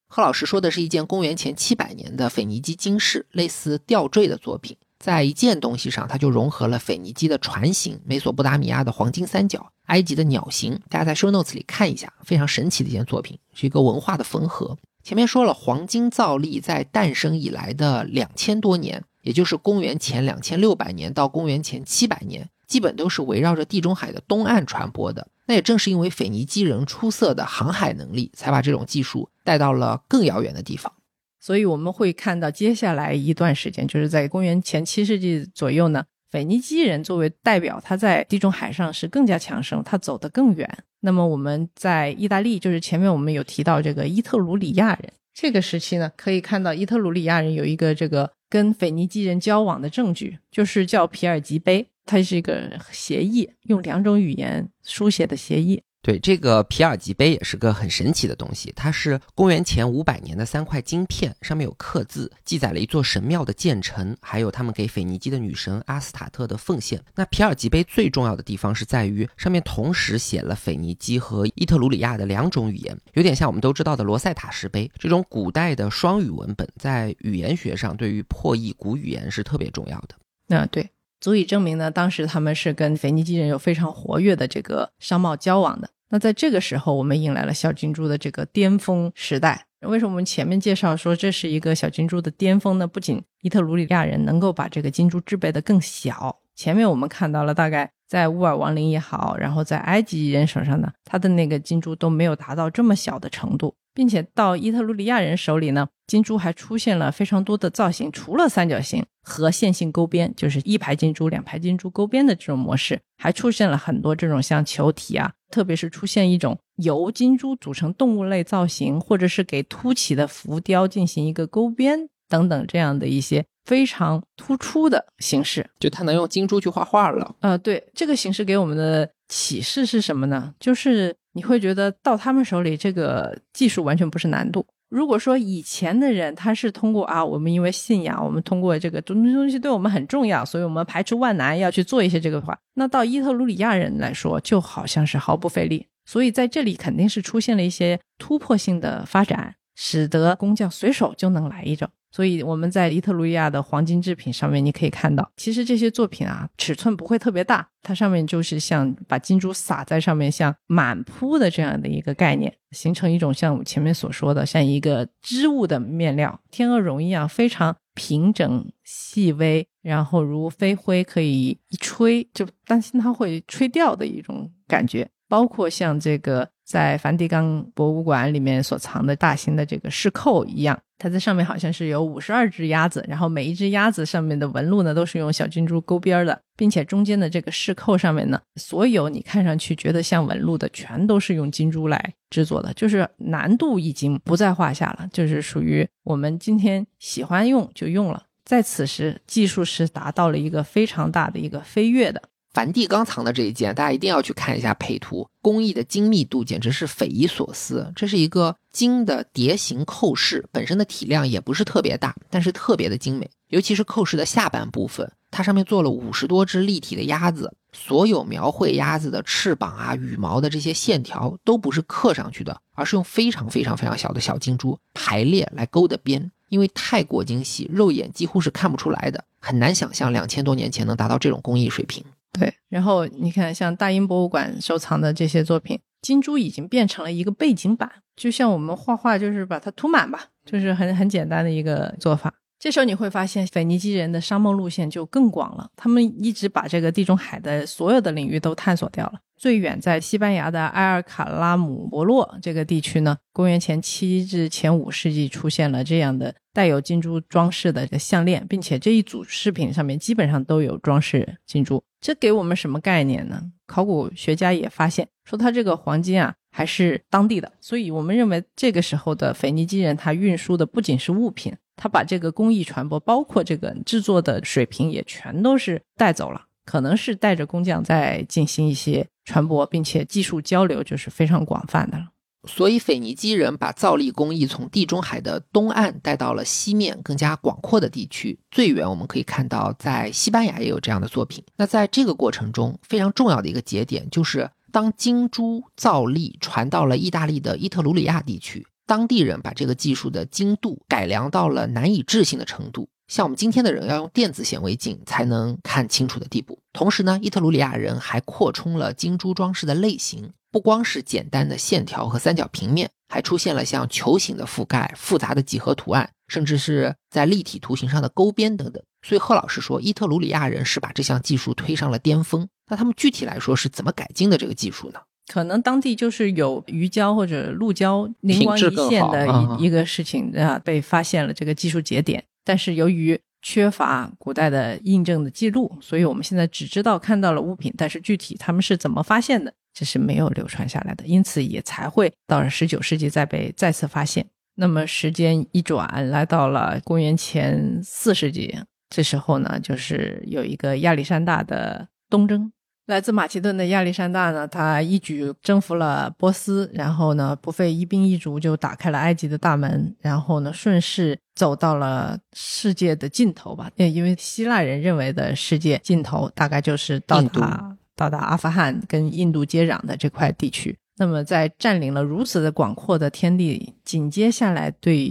贺老师说的是一件公元前七百年的腓尼基金饰，类似吊坠的作品，在一件东西上它就融合了腓尼基的船形、美索不达米亚的黄金三角、埃及的鸟形，大家在 show notes 里看一下，非常神奇的一件作品，是一个文化的缝合。前面说了，黄金造粒在诞生以来的两千多年，也就是公元前两千六百年到公元前七百年，基本都是围绕着地中海的东岸传播的。那也正是因为腓尼基人出色的航海能力，才把这种技术带到了更遥远的地方。所以我们会看到接下来一段时间，就是在公元前七世纪左右呢。腓尼基人作为代表，他在地中海上是更加强盛，他走得更远。那么我们在意大利，就是前面我们有提到这个伊特鲁里亚人这个时期呢，可以看到伊特鲁里亚人有一个这个跟腓尼基人交往的证据，就是叫皮尔吉碑，它是一个协议，用两种语言书写的协议。对这个皮尔吉碑也是个很神奇的东西，它是公元前五百年的三块金片，上面有刻字，记载了一座神庙的建成，还有他们给腓尼基的女神阿斯塔特的奉献。那皮尔吉碑最重要的地方是在于上面同时写了腓尼基和伊特鲁里亚的两种语言，有点像我们都知道的罗塞塔石碑这种古代的双语文本，在语言学上对于破译古语言是特别重要的。那对。足以证明呢，当时他们是跟腓尼基人有非常活跃的这个商贸交往的。那在这个时候，我们迎来了小金珠的这个巅峰时代。为什么我们前面介绍说这是一个小金珠的巅峰呢？不仅伊特鲁里亚人能够把这个金珠制备的更小，前面我们看到了大概在乌尔王陵也好，然后在埃及人手上呢，他的那个金珠都没有达到这么小的程度。并且到伊特鲁里亚人手里呢，金珠还出现了非常多的造型，除了三角形和线性勾边，就是一排金珠、两排金珠勾边的这种模式，还出现了很多这种像球体啊，特别是出现一种由金珠组成动物类造型，或者是给凸起的浮雕进行一个勾边等等这样的一些非常突出的形式，就它能用金珠去画画了。呃，对，这个形式给我们的启示是什么呢？就是你会觉得到他们手里，这个技术完全不是难度。如果说以前的人他是通过啊，我们因为信仰，我们通过这个东东西对我们很重要，所以我们排除万难要去做一些这个的话，那到伊特鲁里亚人来说，就好像是毫不费力。所以在这里肯定是出现了一些突破性的发展，使得工匠随手就能来一种。所以我们在伊特鲁利亚的黄金制品上面，你可以看到，其实这些作品啊，尺寸不会特别大，它上面就是像把金珠撒在上面，像满铺的这样的一个概念，形成一种像我前面所说的，像一个织物的面料，天鹅绒一样非常平整细微，然后如飞灰，可以一吹就担心它会吹掉的一种感觉。包括像这个在梵蒂冈博物馆里面所藏的大型的这个饰扣一样，它在上面好像是有五十二只鸭子，然后每一只鸭子上面的纹路呢都是用小金珠勾边的，并且中间的这个饰扣上面呢，所有你看上去觉得像纹路的，全都是用金珠来制作的，就是难度已经不在话下了，就是属于我们今天喜欢用就用了，在此时技术是达到了一个非常大的一个飞跃的。梵蒂冈藏的这一件，大家一定要去看一下配图，工艺的精密度简直是匪夷所思。这是一个金的蝶形扣饰，本身的体量也不是特别大，但是特别的精美。尤其是扣饰的下半部分，它上面做了五十多只立体的鸭子，所有描绘鸭子的翅膀啊、羽毛的这些线条都不是刻上去的，而是用非常非常非常小的小金珠排列来勾的边。因为太过精细，肉眼几乎是看不出来的，很难想象两千多年前能达到这种工艺水平。对，然后你看，像大英博物馆收藏的这些作品，金珠已经变成了一个背景板，就像我们画画，就是把它涂满吧，就是很很简单的一个做法。这时候你会发现，腓尼基人的商贸路线就更广了，他们一直把这个地中海的所有的领域都探索掉了。最远在西班牙的埃尔卡拉姆博洛这个地区呢，公元前七至前五世纪出现了这样的带有金珠装饰的项链，并且这一组饰品上面基本上都有装饰金珠。这给我们什么概念呢？考古学家也发现说，它这个黄金啊还是当地的，所以我们认为这个时候的腓尼基人他运输的不仅是物品。他把这个工艺传播，包括这个制作的水平，也全都是带走了。可能是带着工匠在进行一些传播，并且技术交流就是非常广泛的了。所以，腓尼基人把造粒工艺从地中海的东岸带到了西面更加广阔的地区。最远我们可以看到，在西班牙也有这样的作品。那在这个过程中，非常重要的一个节点就是，当金珠造粒传到了意大利的伊特鲁里亚地区。当地人把这个技术的精度改良到了难以置信的程度，像我们今天的人要用电子显微镜才能看清楚的地步。同时呢，伊特鲁里亚人还扩充了金珠装饰的类型，不光是简单的线条和三角平面，还出现了像球形的覆盖、复杂的几何图案，甚至是在立体图形上的勾边等等。所以贺老师说，伊特鲁里亚人是把这项技术推上了巅峰。那他们具体来说是怎么改进的这个技术呢？可能当地就是有鱼胶或者鹿胶灵光一现的一一个事情啊，被发现了这个技术节点，但是由于缺乏古代的印证的记录，所以我们现在只知道看到了物品，但是具体他们是怎么发现的，这是没有流传下来的，因此也才会到了十九世纪再被再次发现。那么时间一转，来到了公元前四世纪，这时候呢，就是有一个亚历山大的东征。来自马其顿的亚历山大呢，他一举征服了波斯，然后呢，不费一兵一卒就打开了埃及的大门，然后呢，顺势走到了世界的尽头吧。因为希腊人认为的世界尽头，大概就是到达到达阿富汗跟印度接壤的这块地区。那么，在占领了如此的广阔的天地，紧接下来对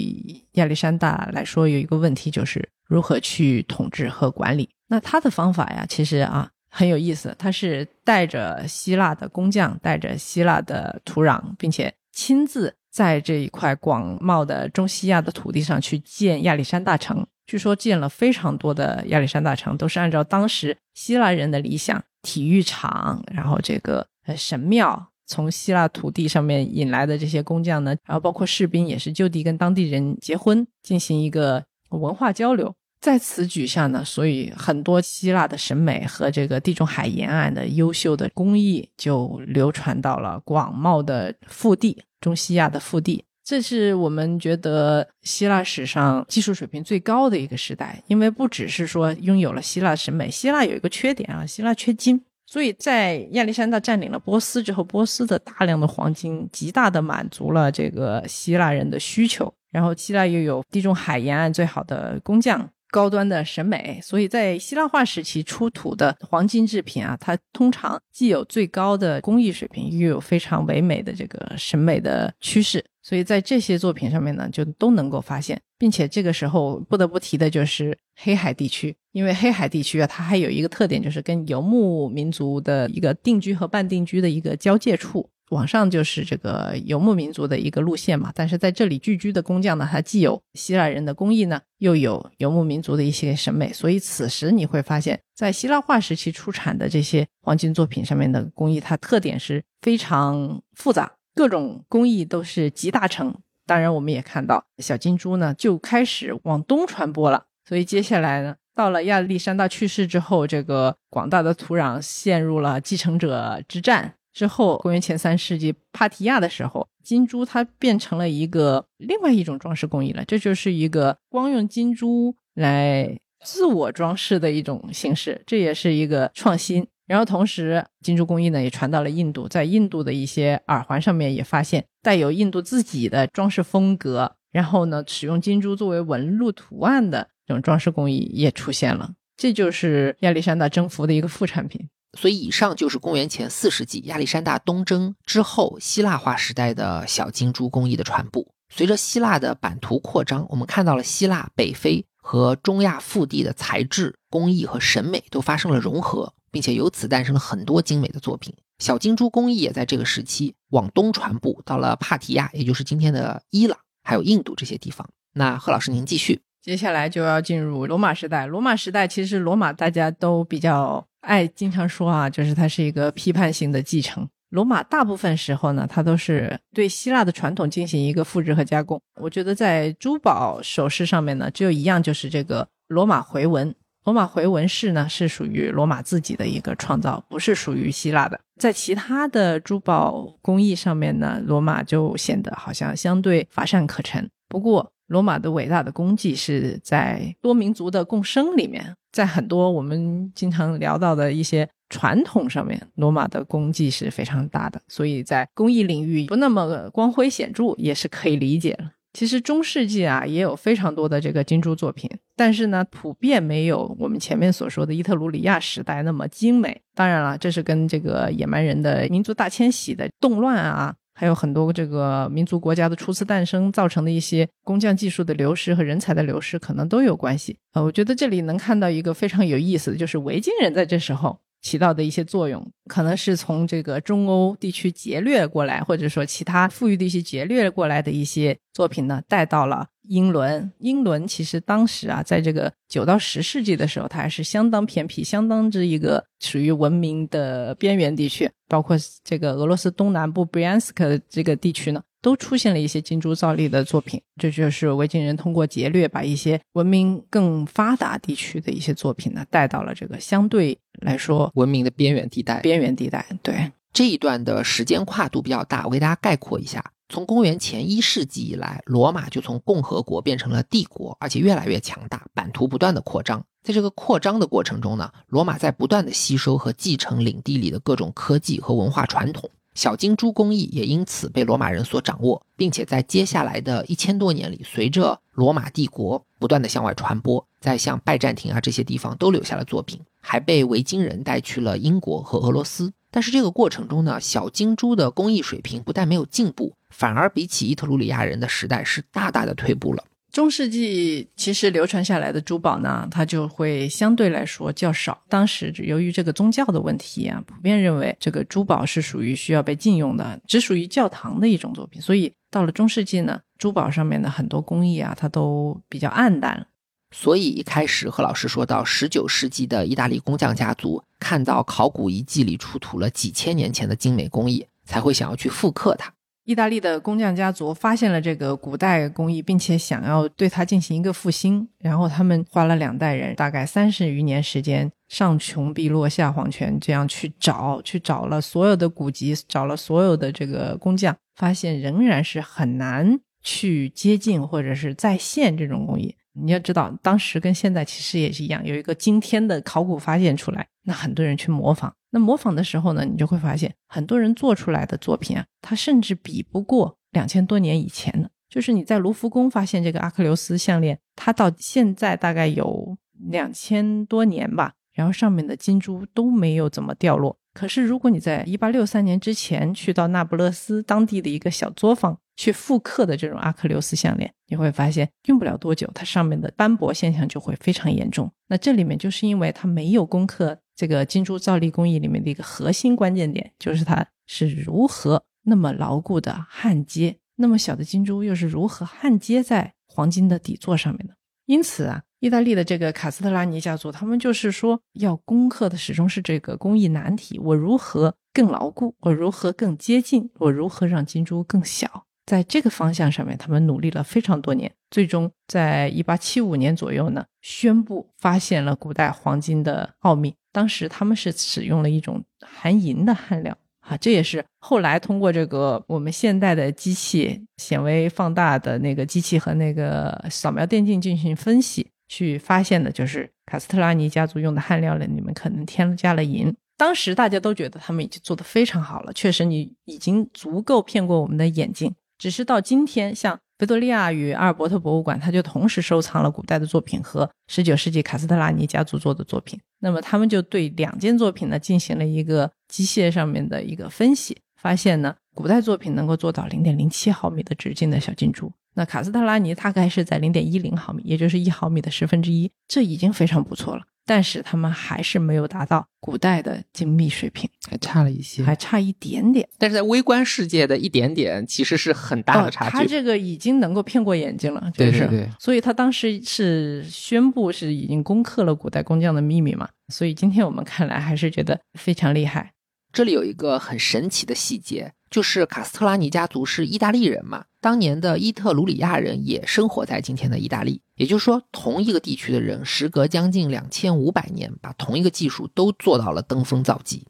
亚历山大来说有一个问题，就是如何去统治和管理。那他的方法呀，其实啊。很有意思，他是带着希腊的工匠，带着希腊的土壤，并且亲自在这一块广袤的中西亚的土地上去建亚历山大城。据说建了非常多的亚历山大城，都是按照当时希腊人的理想，体育场，然后这个呃神庙，从希腊土地上面引来的这些工匠呢，然后包括士兵也是就地跟当地人结婚，进行一个文化交流。在此举下呢，所以很多希腊的审美和这个地中海沿岸的优秀的工艺就流传到了广袤的腹地中西亚的腹地。这是我们觉得希腊史上技术水平最高的一个时代，因为不只是说拥有了希腊审美，希腊有一个缺点啊，希腊缺金。所以在亚历山大占领了波斯之后，波斯的大量的黄金极大的满足了这个希腊人的需求，然后希腊又有地中海沿岸最好的工匠。高端的审美，所以在希腊化时期出土的黄金制品啊，它通常既有最高的工艺水平，又有非常唯美的这个审美的趋势。所以在这些作品上面呢，就都能够发现，并且这个时候不得不提的就是黑海地区，因为黑海地区啊，它还有一个特点，就是跟游牧民族的一个定居和半定居的一个交界处。往上就是这个游牧民族的一个路线嘛，但是在这里聚居的工匠呢，他既有希腊人的工艺呢，又有游牧民族的一些审美，所以此时你会发现，在希腊化时期出产的这些黄金作品上面的工艺，它特点是非常复杂，各种工艺都是集大成。当然，我们也看到小金珠呢就开始往东传播了，所以接下来呢，到了亚历山大去世之后，这个广大的土壤陷入了继承者之战。之后，公元前三世纪，帕提亚的时候，金珠它变成了一个另外一种装饰工艺了。这就是一个光用金珠来自我装饰的一种形式，这也是一个创新。然后，同时金珠工艺呢也传到了印度，在印度的一些耳环上面也发现带有印度自己的装饰风格。然后呢，使用金珠作为纹路图案的这种装饰工艺也出现了。这就是亚历山大征服的一个副产品。所以，以上就是公元前四世纪亚历山大东征之后希腊化时代的小金珠工艺的传播。随着希腊的版图扩张，我们看到了希腊北非和中亚腹地的材质、工艺和审美都发生了融合，并且由此诞生了很多精美的作品。小金珠工艺也在这个时期往东传播，到了帕提亚，也就是今天的伊朗，还有印度这些地方。那贺老师，您继续。接下来就要进入罗马时代。罗马时代其实罗马大家都比较。爱经常说啊，就是它是一个批判性的继承。罗马大部分时候呢，它都是对希腊的传统进行一个复制和加工。我觉得在珠宝首饰上面呢，只有一样，就是这个罗马回纹。罗马回纹饰呢，是属于罗马自己的一个创造，不是属于希腊的。在其他的珠宝工艺上面呢，罗马就显得好像相对乏善可陈。不过，罗马的伟大的功绩是在多民族的共生里面。在很多我们经常聊到的一些传统上面，罗马的功绩是非常大的，所以在工艺领域不那么光辉显著也是可以理解了。其实中世纪啊也有非常多的这个金珠作品，但是呢普遍没有我们前面所说的伊特鲁里亚时代那么精美。当然了，这是跟这个野蛮人的民族大迁徙的动乱啊。还有很多这个民族国家的初次诞生造成的一些工匠技术的流失和人才的流失，可能都有关系。呃，我觉得这里能看到一个非常有意思的就是维京人在这时候。起到的一些作用，可能是从这个中欧地区劫掠过来，或者说其他富裕地区劫掠过来的一些作品呢，带到了英伦。英伦其实当时啊，在这个九到十世纪的时候，它还是相当偏僻，相当之一个属于文明的边缘地区，包括这个俄罗斯东南部布扬斯克这个地区呢。都出现了一些金珠造粒的作品，这就是维京人通过劫掠，把一些文明更发达地区的一些作品呢带到了这个相对来说文明的边缘地带。边缘地带，对这一段的时间跨度比较大，我给大家概括一下：从公元前一世纪以来，罗马就从共和国变成了帝国，而且越来越强大，版图不断的扩张。在这个扩张的过程中呢，罗马在不断的吸收和继承领地里的各种科技和文化传统。小金珠工艺也因此被罗马人所掌握，并且在接下来的一千多年里，随着罗马帝国不断的向外传播，在像拜占庭啊这些地方都留下了作品，还被维京人带去了英国和俄罗斯。但是这个过程中呢，小金珠的工艺水平不但没有进步，反而比起伊特鲁里亚人的时代是大大的退步了。中世纪其实流传下来的珠宝呢，它就会相对来说较少。当时由于这个宗教的问题啊，普遍认为这个珠宝是属于需要被禁用的，只属于教堂的一种作品。所以到了中世纪呢，珠宝上面的很多工艺啊，它都比较暗淡。所以一开始何老师说到，十九世纪的意大利工匠家族看到考古遗迹里出土了几千年前的精美工艺，才会想要去复刻它。意大利的工匠家族发现了这个古代工艺，并且想要对它进行一个复兴。然后他们花了两代人，大概三十余年时间，上穷碧落下黄泉，这样去找，去找了所有的古籍，找了所有的这个工匠，发现仍然是很难去接近或者是再现这种工艺。你要知道，当时跟现在其实也是一样，有一个惊天的考古发现出来，那很多人去模仿。那模仿的时候呢，你就会发现很多人做出来的作品啊，它甚至比不过两千多年以前的。就是你在卢浮宫发现这个阿克琉斯项链，它到现在大概有两千多年吧，然后上面的金珠都没有怎么掉落。可是如果你在一八六三年之前去到那不勒斯当地的一个小作坊去复刻的这种阿克琉斯项链，你会发现用不了多久，它上面的斑驳现象就会非常严重。那这里面就是因为它没有攻克这个金珠造粒工艺里面的一个核心关键点，就是它是如何那么牢固的焊接。那么小的金珠又是如何焊接在黄金的底座上面的？因此啊，意大利的这个卡斯特拉尼家族，他们就是说要攻克的始终是这个工艺难题：我如何更牢固？我如何更接近？我如何让金珠更小？在这个方向上面，他们努力了非常多年，最终在一八七五年左右呢，宣布发现了古代黄金的奥秘。当时他们是使用了一种含银的焊料。啊，这也是后来通过这个我们现代的机器显微放大的那个机器和那个扫描电镜进行分析，去发现的，就是卡斯特拉尼家族用的焊料里，你们可能添加了银。当时大家都觉得他们已经做得非常好了，确实你已经足够骗过我们的眼睛。只是到今天，像。维多利亚与阿尔伯特博物馆，它就同时收藏了古代的作品和十九世纪卡斯特拉尼家族做的作品。那么他们就对两件作品呢进行了一个机械上面的一个分析，发现呢，古代作品能够做到零点零七毫米的直径的小金珠，那卡斯特拉尼大概是在零点一零毫米，也就是一毫米的十分之一，这已经非常不错了。但是他们还是没有达到古代的精密水平，还差了一些，还差一点点。但是在微观世界的一点点，其实是很大的差距。他这个已经能够骗过眼睛了，对对对。所以他当时是宣布是已经攻克了古代工匠的秘密嘛？所以今天我们看来还是觉得非常厉害。这里有一个很神奇的细节。就是卡斯特拉尼家族是意大利人嘛？当年的伊特鲁里亚人也生活在今天的意大利，也就是说，同一个地区的人，时隔将近两千五百年，把同一个技术都做到了登峰造极。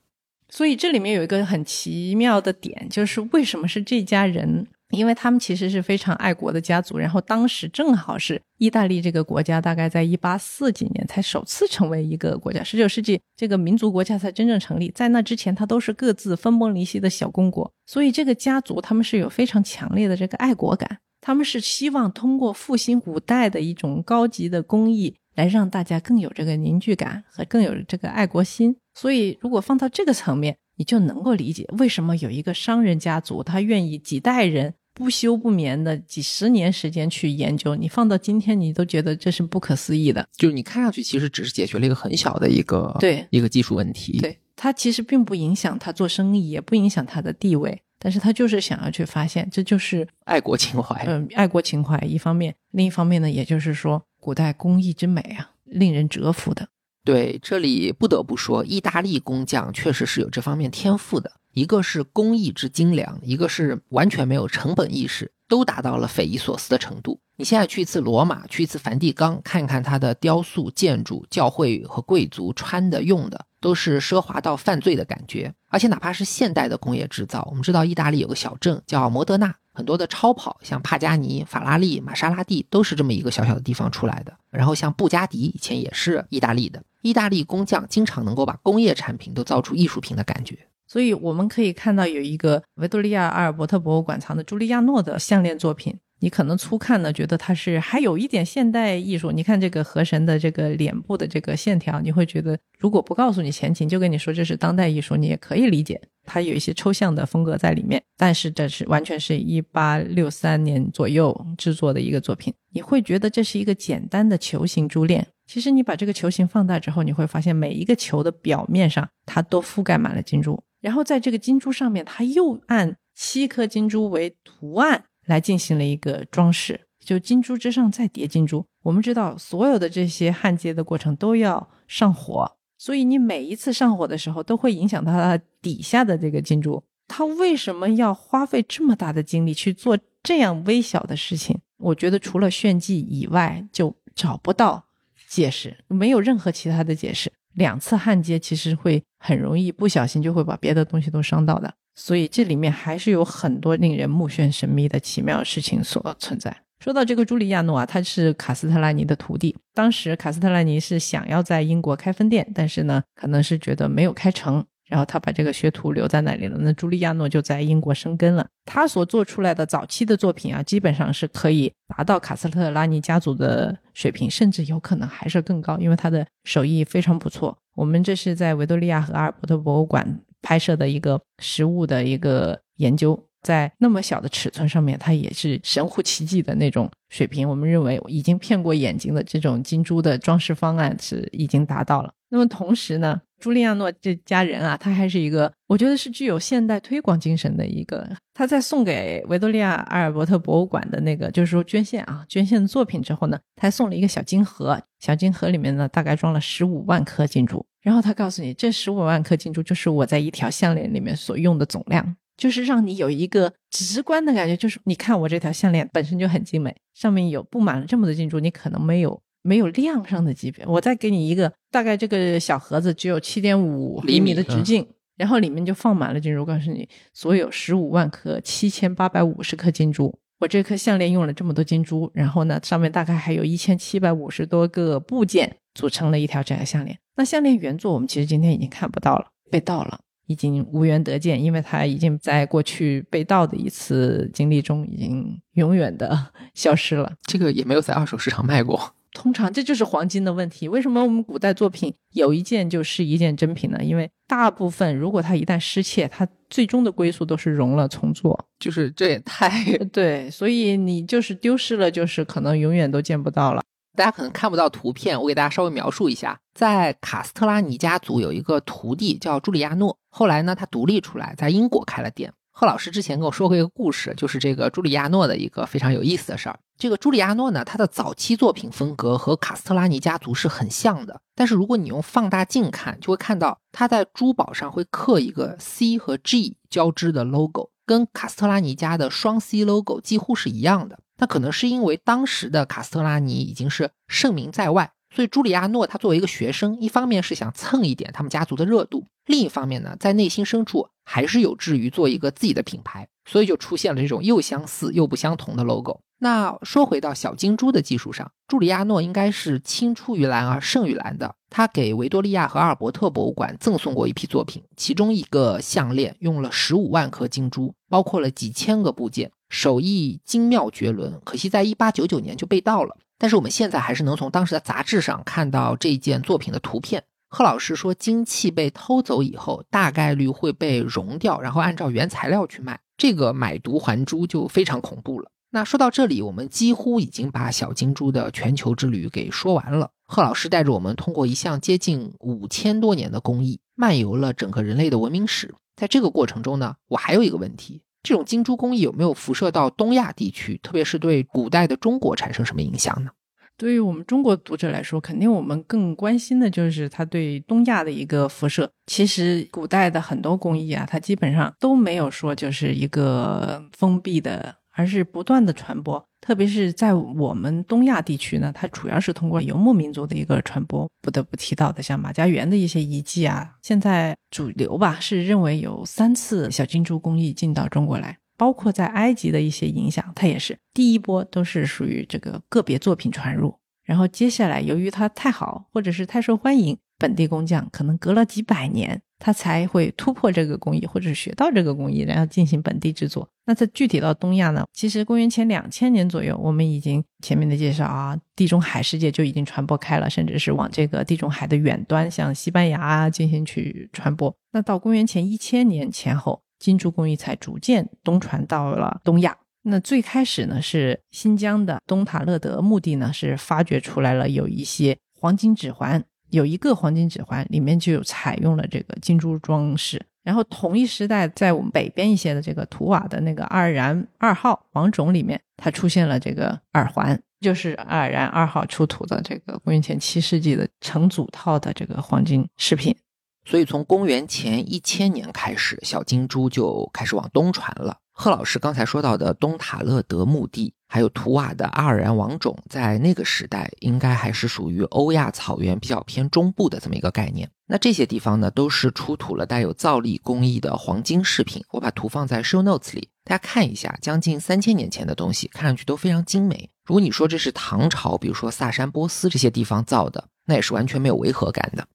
所以这里面有一个很奇妙的点，就是为什么是这家人？因为他们其实是非常爱国的家族，然后当时正好是意大利这个国家，大概在一八四几年才首次成为一个国家，十九世纪这个民族国家才真正成立。在那之前，它都是各自分崩离析的小公国，所以这个家族他们是有非常强烈的这个爱国感，他们是希望通过复兴古代的一种高级的工艺，来让大家更有这个凝聚感和更有这个爱国心。所以，如果放到这个层面，你就能够理解为什么有一个商人家族，他愿意几代人。不休不眠的几十年时间去研究，你放到今天，你都觉得这是不可思议的。就是你看上去其实只是解决了一个很小的一个对一个技术问题，对他其实并不影响他做生意，也不影响他的地位，但是他就是想要去发现，这就是 爱国情怀。嗯，爱国情怀一方面，另一方面呢，也就是说古代工艺之美啊，令人折服的。对，这里不得不说，意大利工匠确实是有这方面天赋的。一个是工艺之精良，一个是完全没有成本意识，都达到了匪夷所思的程度。你现在去一次罗马，去一次梵蒂冈，看看它的雕塑、建筑、教会和贵族穿的、用的，都是奢华到犯罪的感觉。而且哪怕是现代的工业制造，我们知道意大利有个小镇叫摩德纳，很多的超跑，像帕加尼、法拉利、玛莎拉蒂，都是这么一个小小的地方出来的。然后像布加迪，以前也是意大利的。意大利工匠经常能够把工业产品都造出艺术品的感觉。所以我们可以看到有一个维多利亚阿尔伯特博物馆藏的朱利亚诺的项链作品，你可能初看呢觉得它是还有一点现代艺术。你看这个河神的这个脸部的这个线条，你会觉得如果不告诉你前情，就跟你说这是当代艺术，你也可以理解它有一些抽象的风格在里面。但是这是完全是一八六三年左右制作的一个作品，你会觉得这是一个简单的球形珠链。其实你把这个球形放大之后，你会发现每一个球的表面上它都覆盖满了金珠。然后在这个金珠上面，它又按七颗金珠为图案来进行了一个装饰，就金珠之上再叠金珠。我们知道，所有的这些焊接的过程都要上火，所以你每一次上火的时候，都会影响到它底下的这个金珠。它为什么要花费这么大的精力去做这样微小的事情？我觉得除了炫技以外，就找不到解释，没有任何其他的解释。两次焊接其实会很容易不小心就会把别的东西都伤到的，所以这里面还是有很多令人目眩神迷的奇妙事情所存在。说到这个朱利亚诺啊，他是卡斯特拉尼的徒弟。当时卡斯特拉尼是想要在英国开分店，但是呢，可能是觉得没有开成。然后他把这个学徒留在那里了。那朱利亚诺就在英国生根了。他所做出来的早期的作品啊，基本上是可以达到卡斯特拉尼家族的水平，甚至有可能还是更高，因为他的手艺非常不错。我们这是在维多利亚和阿尔伯特博物馆拍摄的一个实物的一个研究。在那么小的尺寸上面，它也是神乎其技的那种水平。我们认为已经骗过眼睛的这种金珠的装饰方案是已经达到了。那么同时呢，朱利亚诺这家人啊，他还是一个我觉得是具有现代推广精神的一个。他在送给维多利亚阿尔伯特博物馆的那个就是说捐献啊捐献的作品之后呢，他还送了一个小金盒，小金盒里面呢大概装了十五万颗金珠。然后他告诉你，这十五万颗金珠就是我在一条项链里面所用的总量。就是让你有一个直观的感觉，就是你看我这条项链本身就很精美，上面有布满了这么多金珠，你可能没有没有量上的级别。我再给你一个，大概这个小盒子只有七点五厘米的直径，然后里面就放满了金珠。告诉你，所有十五万颗七千八百五十颗金珠，我这颗项链用了这么多金珠，然后呢，上面大概还有一千七百五十多个部件组成了一条这样项链。那项链原作我们其实今天已经看不到了，被盗了。已经无缘得见，因为它已经在过去被盗的一次经历中，已经永远的 消失了。这个也没有在二手市场卖过。通常这就是黄金的问题。为什么我们古代作品有一件就是一件真品呢？因为大部分如果它一旦失窃，它最终的归宿都是熔了重做。就是这也太 对，所以你就是丢失了，就是可能永远都见不到了。大家可能看不到图片，我给大家稍微描述一下。在卡斯特拉尼家族有一个徒弟叫朱里亚诺，后来呢，他独立出来，在英国开了店。贺老师之前跟我说过一个故事，就是这个朱里亚诺的一个非常有意思的事儿。这个朱里亚诺呢，他的早期作品风格和卡斯特拉尼家族是很像的，但是如果你用放大镜看，就会看到他在珠宝上会刻一个 C 和 G 交织的 logo，跟卡斯特拉尼家的双 C logo 几乎是一样的。那可能是因为当时的卡斯特拉尼已经是盛名在外，所以朱里亚诺他作为一个学生，一方面是想蹭一点他们家族的热度，另一方面呢，在内心深处还是有志于做一个自己的品牌，所以就出现了这种又相似又不相同的 logo。那说回到小金珠的技术上，朱里亚诺应该是青出于蓝而胜于蓝的。他给维多利亚和阿尔伯特博物馆赠送过一批作品，其中一个项链用了十五万颗金珠，包括了几千个部件。手艺精妙绝伦，可惜在一八九九年就被盗了。但是我们现在还是能从当时的杂志上看到这件作品的图片。贺老师说，金器被偷走以后，大概率会被熔掉，然后按照原材料去卖。这个买椟还珠就非常恐怖了。那说到这里，我们几乎已经把小金珠的全球之旅给说完了。贺老师带着我们通过一项接近五千多年的工艺，漫游了整个人类的文明史。在这个过程中呢，我还有一个问题。这种金珠工艺有没有辐射到东亚地区，特别是对古代的中国产生什么影响呢？对于我们中国读者来说，肯定我们更关心的就是它对东亚的一个辐射。其实古代的很多工艺啊，它基本上都没有说就是一个封闭的。而是不断的传播，特别是在我们东亚地区呢，它主要是通过游牧民族的一个传播。不得不提到的，像马家园的一些遗迹啊，现在主流吧是认为有三次小金珠工艺进到中国来，包括在埃及的一些影响，它也是第一波都是属于这个个别作品传入，然后接下来由于它太好或者是太受欢迎，本地工匠可能隔了几百年。他才会突破这个工艺，或者是学到这个工艺，然后进行本地制作。那在具体到东亚呢？其实公元前两千年左右，我们已经前面的介绍啊，地中海世界就已经传播开了，甚至是往这个地中海的远端，像西班牙啊进行去传播。那到公元前一千年前后，金珠工艺才逐渐东传到了东亚。那最开始呢，是新疆的东塔勒德墓地呢，是发掘出来了有一些黄金指环。有一个黄金指环，里面就有采用了这个金珠装饰。然后同一时代，在我们北边一些的这个图瓦的那个爱尔兰二号王种里面，它出现了这个耳环，就是爱尔兰二号出土的这个公元前七世纪的成组套的这个黄金饰品。所以从公元前一千年开始，小金珠就开始往东传了。贺老师刚才说到的东塔勒德墓地，还有图瓦的阿尔兰王种，在那个时代应该还是属于欧亚草原比较偏中部的这么一个概念。那这些地方呢，都是出土了带有造粒工艺的黄金饰品。我把图放在 show notes 里，大家看一下，将近三千年前的东西，看上去都非常精美。如果你说这是唐朝，比如说萨珊波斯这些地方造的，那也是完全没有违和感的。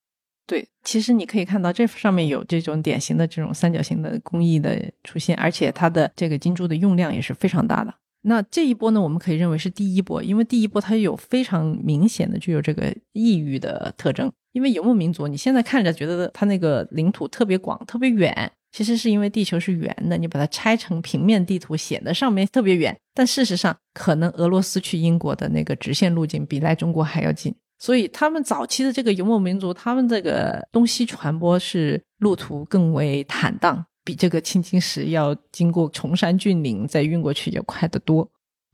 对，其实你可以看到这上面有这种典型的这种三角形的工艺的出现，而且它的这个金珠的用量也是非常大的。那这一波呢，我们可以认为是第一波，因为第一波它有非常明显的具有这个异域的特征。因为游牧民族，你现在看着觉得它那个领土特别广、特别远，其实是因为地球是圆的，你把它拆成平面地图，显得上面特别远。但事实上，可能俄罗斯去英国的那个直线路径比来中国还要近。所以，他们早期的这个游牧民族，他们这个东西传播是路途更为坦荡，比这个青金石要经过崇山峻岭再运过去要快得多。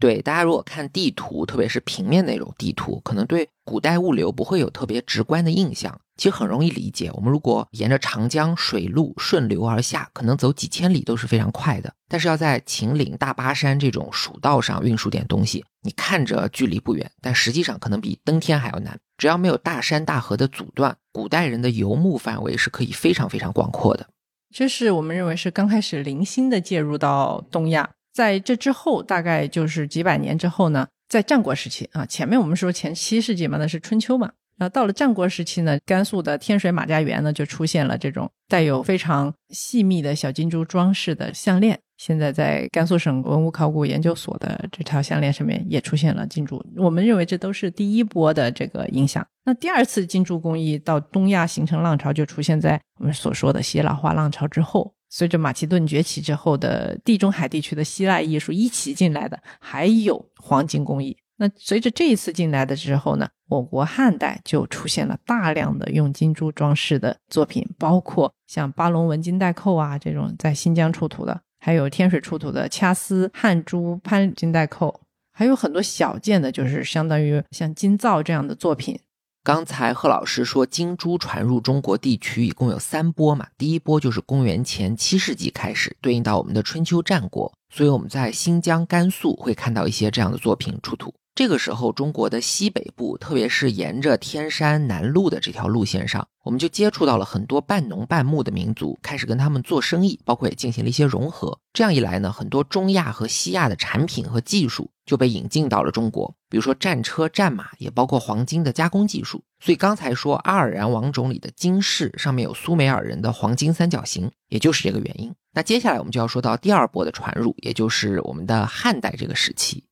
对，大家如果看地图，特别是平面那种地图，可能对古代物流不会有特别直观的印象。其实很容易理解，我们如果沿着长江水路顺流而下，可能走几千里都是非常快的。但是要在秦岭、大巴山这种蜀道上运输点东西，你看着距离不远，但实际上可能比登天还要难。只要没有大山大河的阻断，古代人的游牧范围是可以非常非常广阔的。这是我们认为是刚开始零星的介入到东亚。在这之后，大概就是几百年之后呢，在战国时期啊，前面我们说前七世纪嘛，那是春秋嘛，然后到了战国时期呢，甘肃的天水马家园呢就出现了这种带有非常细密的小金珠装饰的项链。现在在甘肃省文物考古研究所的这条项链上面也出现了金珠。我们认为这都是第一波的这个影响。那第二次金珠工艺到东亚形成浪潮，就出现在我们所说的希腊化浪潮之后。随着马其顿崛起之后的地中海地区的希腊艺术一起进来的，还有黄金工艺。那随着这一次进来的之后呢，我国汉代就出现了大量的用金珠装饰的作品，包括像巴龙纹金带扣啊这种在新疆出土的，还有天水出土的掐丝汉珠潘金带扣，还有很多小件的，就是相当于像金造这样的作品。刚才贺老师说，金珠传入中国地区一共有三波嘛。第一波就是公元前七世纪开始，对应到我们的春秋战国，所以我们在新疆、甘肃会看到一些这样的作品出土。这个时候，中国的西北部，特别是沿着天山南路的这条路线上，我们就接触到了很多半农半牧的民族，开始跟他们做生意，包括也进行了一些融合。这样一来呢，很多中亚和西亚的产品和技术就被引进到了中国，比如说战车、战马，也包括黄金的加工技术。所以刚才说阿尔然王冢里的金饰上面有苏美尔人的黄金三角形，也就是这个原因。那接下来我们就要说到第二波的传入，也就是我们的汉代这个时期。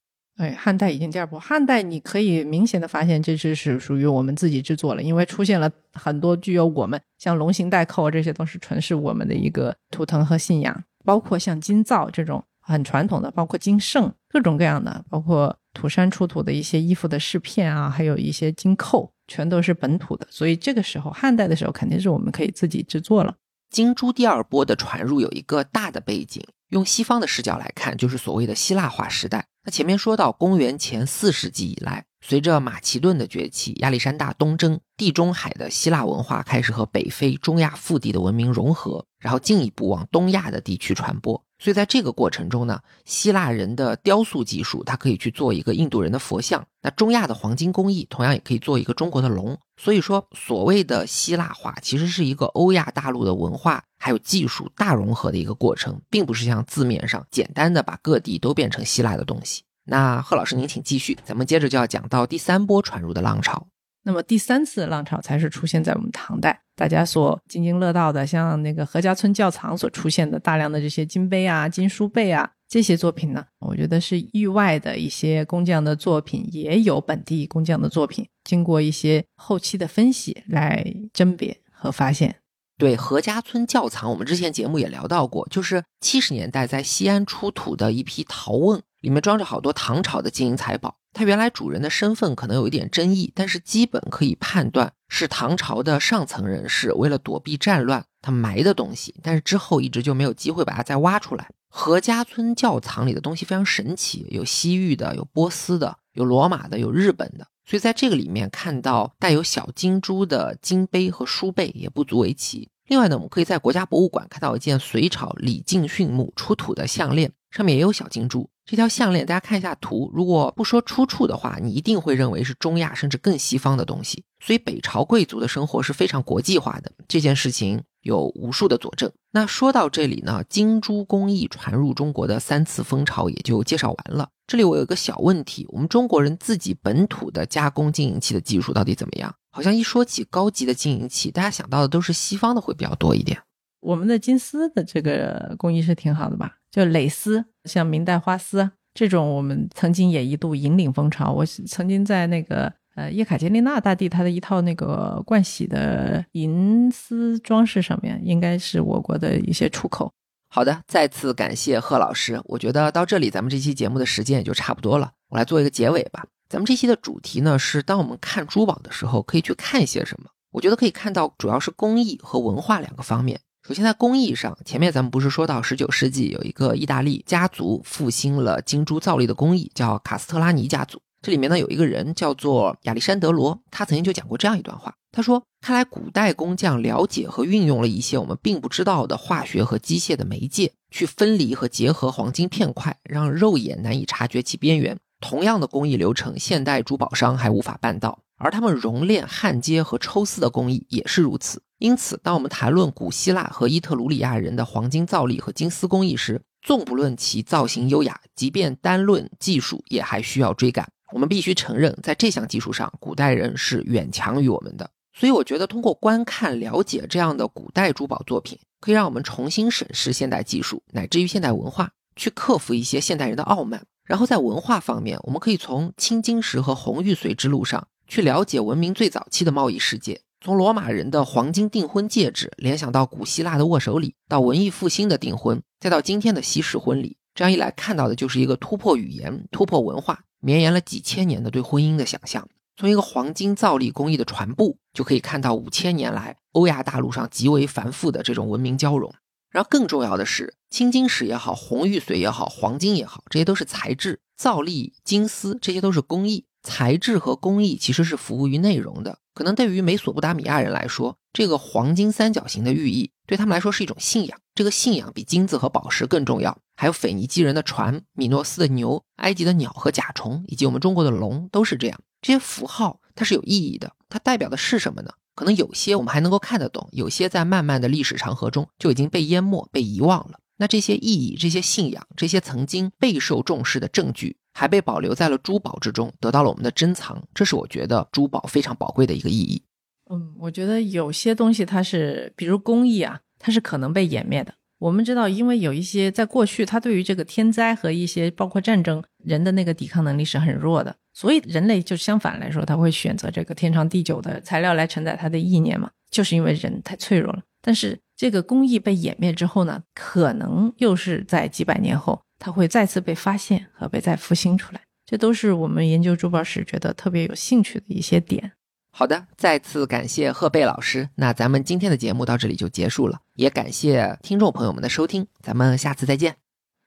哎，汉代已经第二波。汉代你可以明显的发现，这只是属于我们自己制作了，因为出现了很多具有我们像龙形带扣这些都是纯是我们的一个图腾和信仰，包括像金造这种很传统的，包括金圣各种各样的，包括土山出土的一些衣服的饰片啊，还有一些金扣，全都是本土的。所以这个时候汉代的时候，肯定是我们可以自己制作了。金珠第二波的传入有一个大的背景。用西方的视角来看，就是所谓的希腊化时代。那前面说到公元前四世纪以来，随着马其顿的崛起、亚历山大东征，地中海的希腊文化开始和北非、中亚腹地的文明融合，然后进一步往东亚的地区传播。所以在这个过程中呢，希腊人的雕塑技术，它可以去做一个印度人的佛像；那中亚的黄金工艺，同样也可以做一个中国的龙。所以说，所谓的希腊化，其实是一个欧亚大陆的文化还有技术大融合的一个过程，并不是像字面上简单的把各地都变成希腊的东西。那贺老师，您请继续，咱们接着就要讲到第三波传入的浪潮。那么第三次浪潮才是出现在我们唐代，大家所津津乐道的，像那个何家村窖藏所出现的大量的这些金杯啊、金书贝啊这些作品呢，我觉得是域外的一些工匠的作品，也有本地工匠的作品，经过一些后期的分析来甄别和发现。对何家村窖藏，我们之前节目也聊到过，就是七十年代在西安出土的一批陶瓮，里面装着好多唐朝的金银财宝。它原来主人的身份可能有一点争议，但是基本可以判断是唐朝的上层人士为了躲避战乱，他埋的东西。但是之后一直就没有机会把它再挖出来。何家村窖藏里的东西非常神奇，有西域的，有波斯的，有罗马的，有日本的。所以在这个里面看到带有小金珠的金杯和书贝也不足为奇。另外呢，我们可以在国家博物馆看到一件隋朝李靖训墓出土的项链，上面也有小金珠。这条项链，大家看一下图。如果不说出处的话，你一定会认为是中亚甚至更西方的东西。所以北朝贵族的生活是非常国际化的。这件事情有无数的佐证。那说到这里呢，金珠工艺传入中国的三次风潮也就介绍完了。这里我有个小问题：我们中国人自己本土的加工金银器的技术到底怎么样？好像一说起高级的金银器，大家想到的都是西方的会比较多一点。我们的金丝的这个工艺是挺好的吧？就蕾丝，像明代花丝这种，我们曾经也一度引领风潮。我曾经在那个。呃，叶卡捷琳娜大帝她的一套那个冠洗的银丝装饰上面，应该是我国的一些出口。好的，再次感谢贺老师。我觉得到这里，咱们这期节目的时间也就差不多了。我来做一个结尾吧。咱们这期的主题呢是，当我们看珠宝的时候，可以去看一些什么？我觉得可以看到，主要是工艺和文化两个方面。首先在工艺上，前面咱们不是说到十九世纪有一个意大利家族复兴了金珠造粒的工艺，叫卡斯特拉尼家族。这里面呢有一个人叫做亚历山德罗，他曾经就讲过这样一段话。他说：“看来古代工匠了解和运用了一些我们并不知道的化学和机械的媒介，去分离和结合黄金片块，让肉眼难以察觉其边缘。同样的工艺流程，现代珠宝商还无法办到。而他们熔炼、焊接和抽丝的工艺也是如此。因此，当我们谈论古希腊和伊特鲁里亚人的黄金造粒和金丝工艺时，纵不论其造型优雅，即便单论技术，也还需要追赶。”我们必须承认，在这项技术上，古代人是远强于我们的。所以，我觉得通过观看、了解这样的古代珠宝作品，可以让我们重新审视现代技术，乃至于现代文化，去克服一些现代人的傲慢。然后，在文化方面，我们可以从青金石和红玉髓之路上去了解文明最早期的贸易世界，从罗马人的黄金订婚戒指联想到古希腊的握手礼，到文艺复兴的订婚，再到今天的西式婚礼。这样一来，看到的就是一个突破语言、突破文化。绵延了几千年的对婚姻的想象，从一个黄金造粒工艺的传播，就可以看到五千年来欧亚大陆上极为繁复的这种文明交融。然后更重要的是，青金石也好，红玉髓也好，黄金也好，这些都是材质；造粒、金丝，这些都是工艺。材质和工艺其实是服务于内容的。可能对于美索不达米亚人来说，这个黄金三角形的寓意对他们来说是一种信仰。这个信仰比金子和宝石更重要。还有腓尼基人的船、米诺斯的牛、埃及的鸟和甲虫，以及我们中国的龙，都是这样。这些符号它是有意义的，它代表的是什么呢？可能有些我们还能够看得懂，有些在漫漫的历史长河中就已经被淹没、被遗忘了。那这些意义、这些信仰、这些曾经备受重视的证据，还被保留在了珠宝之中，得到了我们的珍藏。这是我觉得珠宝非常宝贵的一个意义。嗯，我觉得有些东西它是，比如工艺啊，它是可能被湮灭的。我们知道，因为有一些在过去，它对于这个天灾和一些包括战争，人的那个抵抗能力是很弱的，所以人类就相反来说，他会选择这个天长地久的材料来承载他的意念嘛，就是因为人太脆弱了。但是这个工艺被湮灭之后呢，可能又是在几百年后，它会再次被发现和被再复兴出来，这都是我们研究珠宝史觉得特别有兴趣的一些点。好的，再次感谢贺贝老师。那咱们今天的节目到这里就结束了，也感谢听众朋友们的收听，咱们下次再见。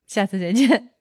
下次再见。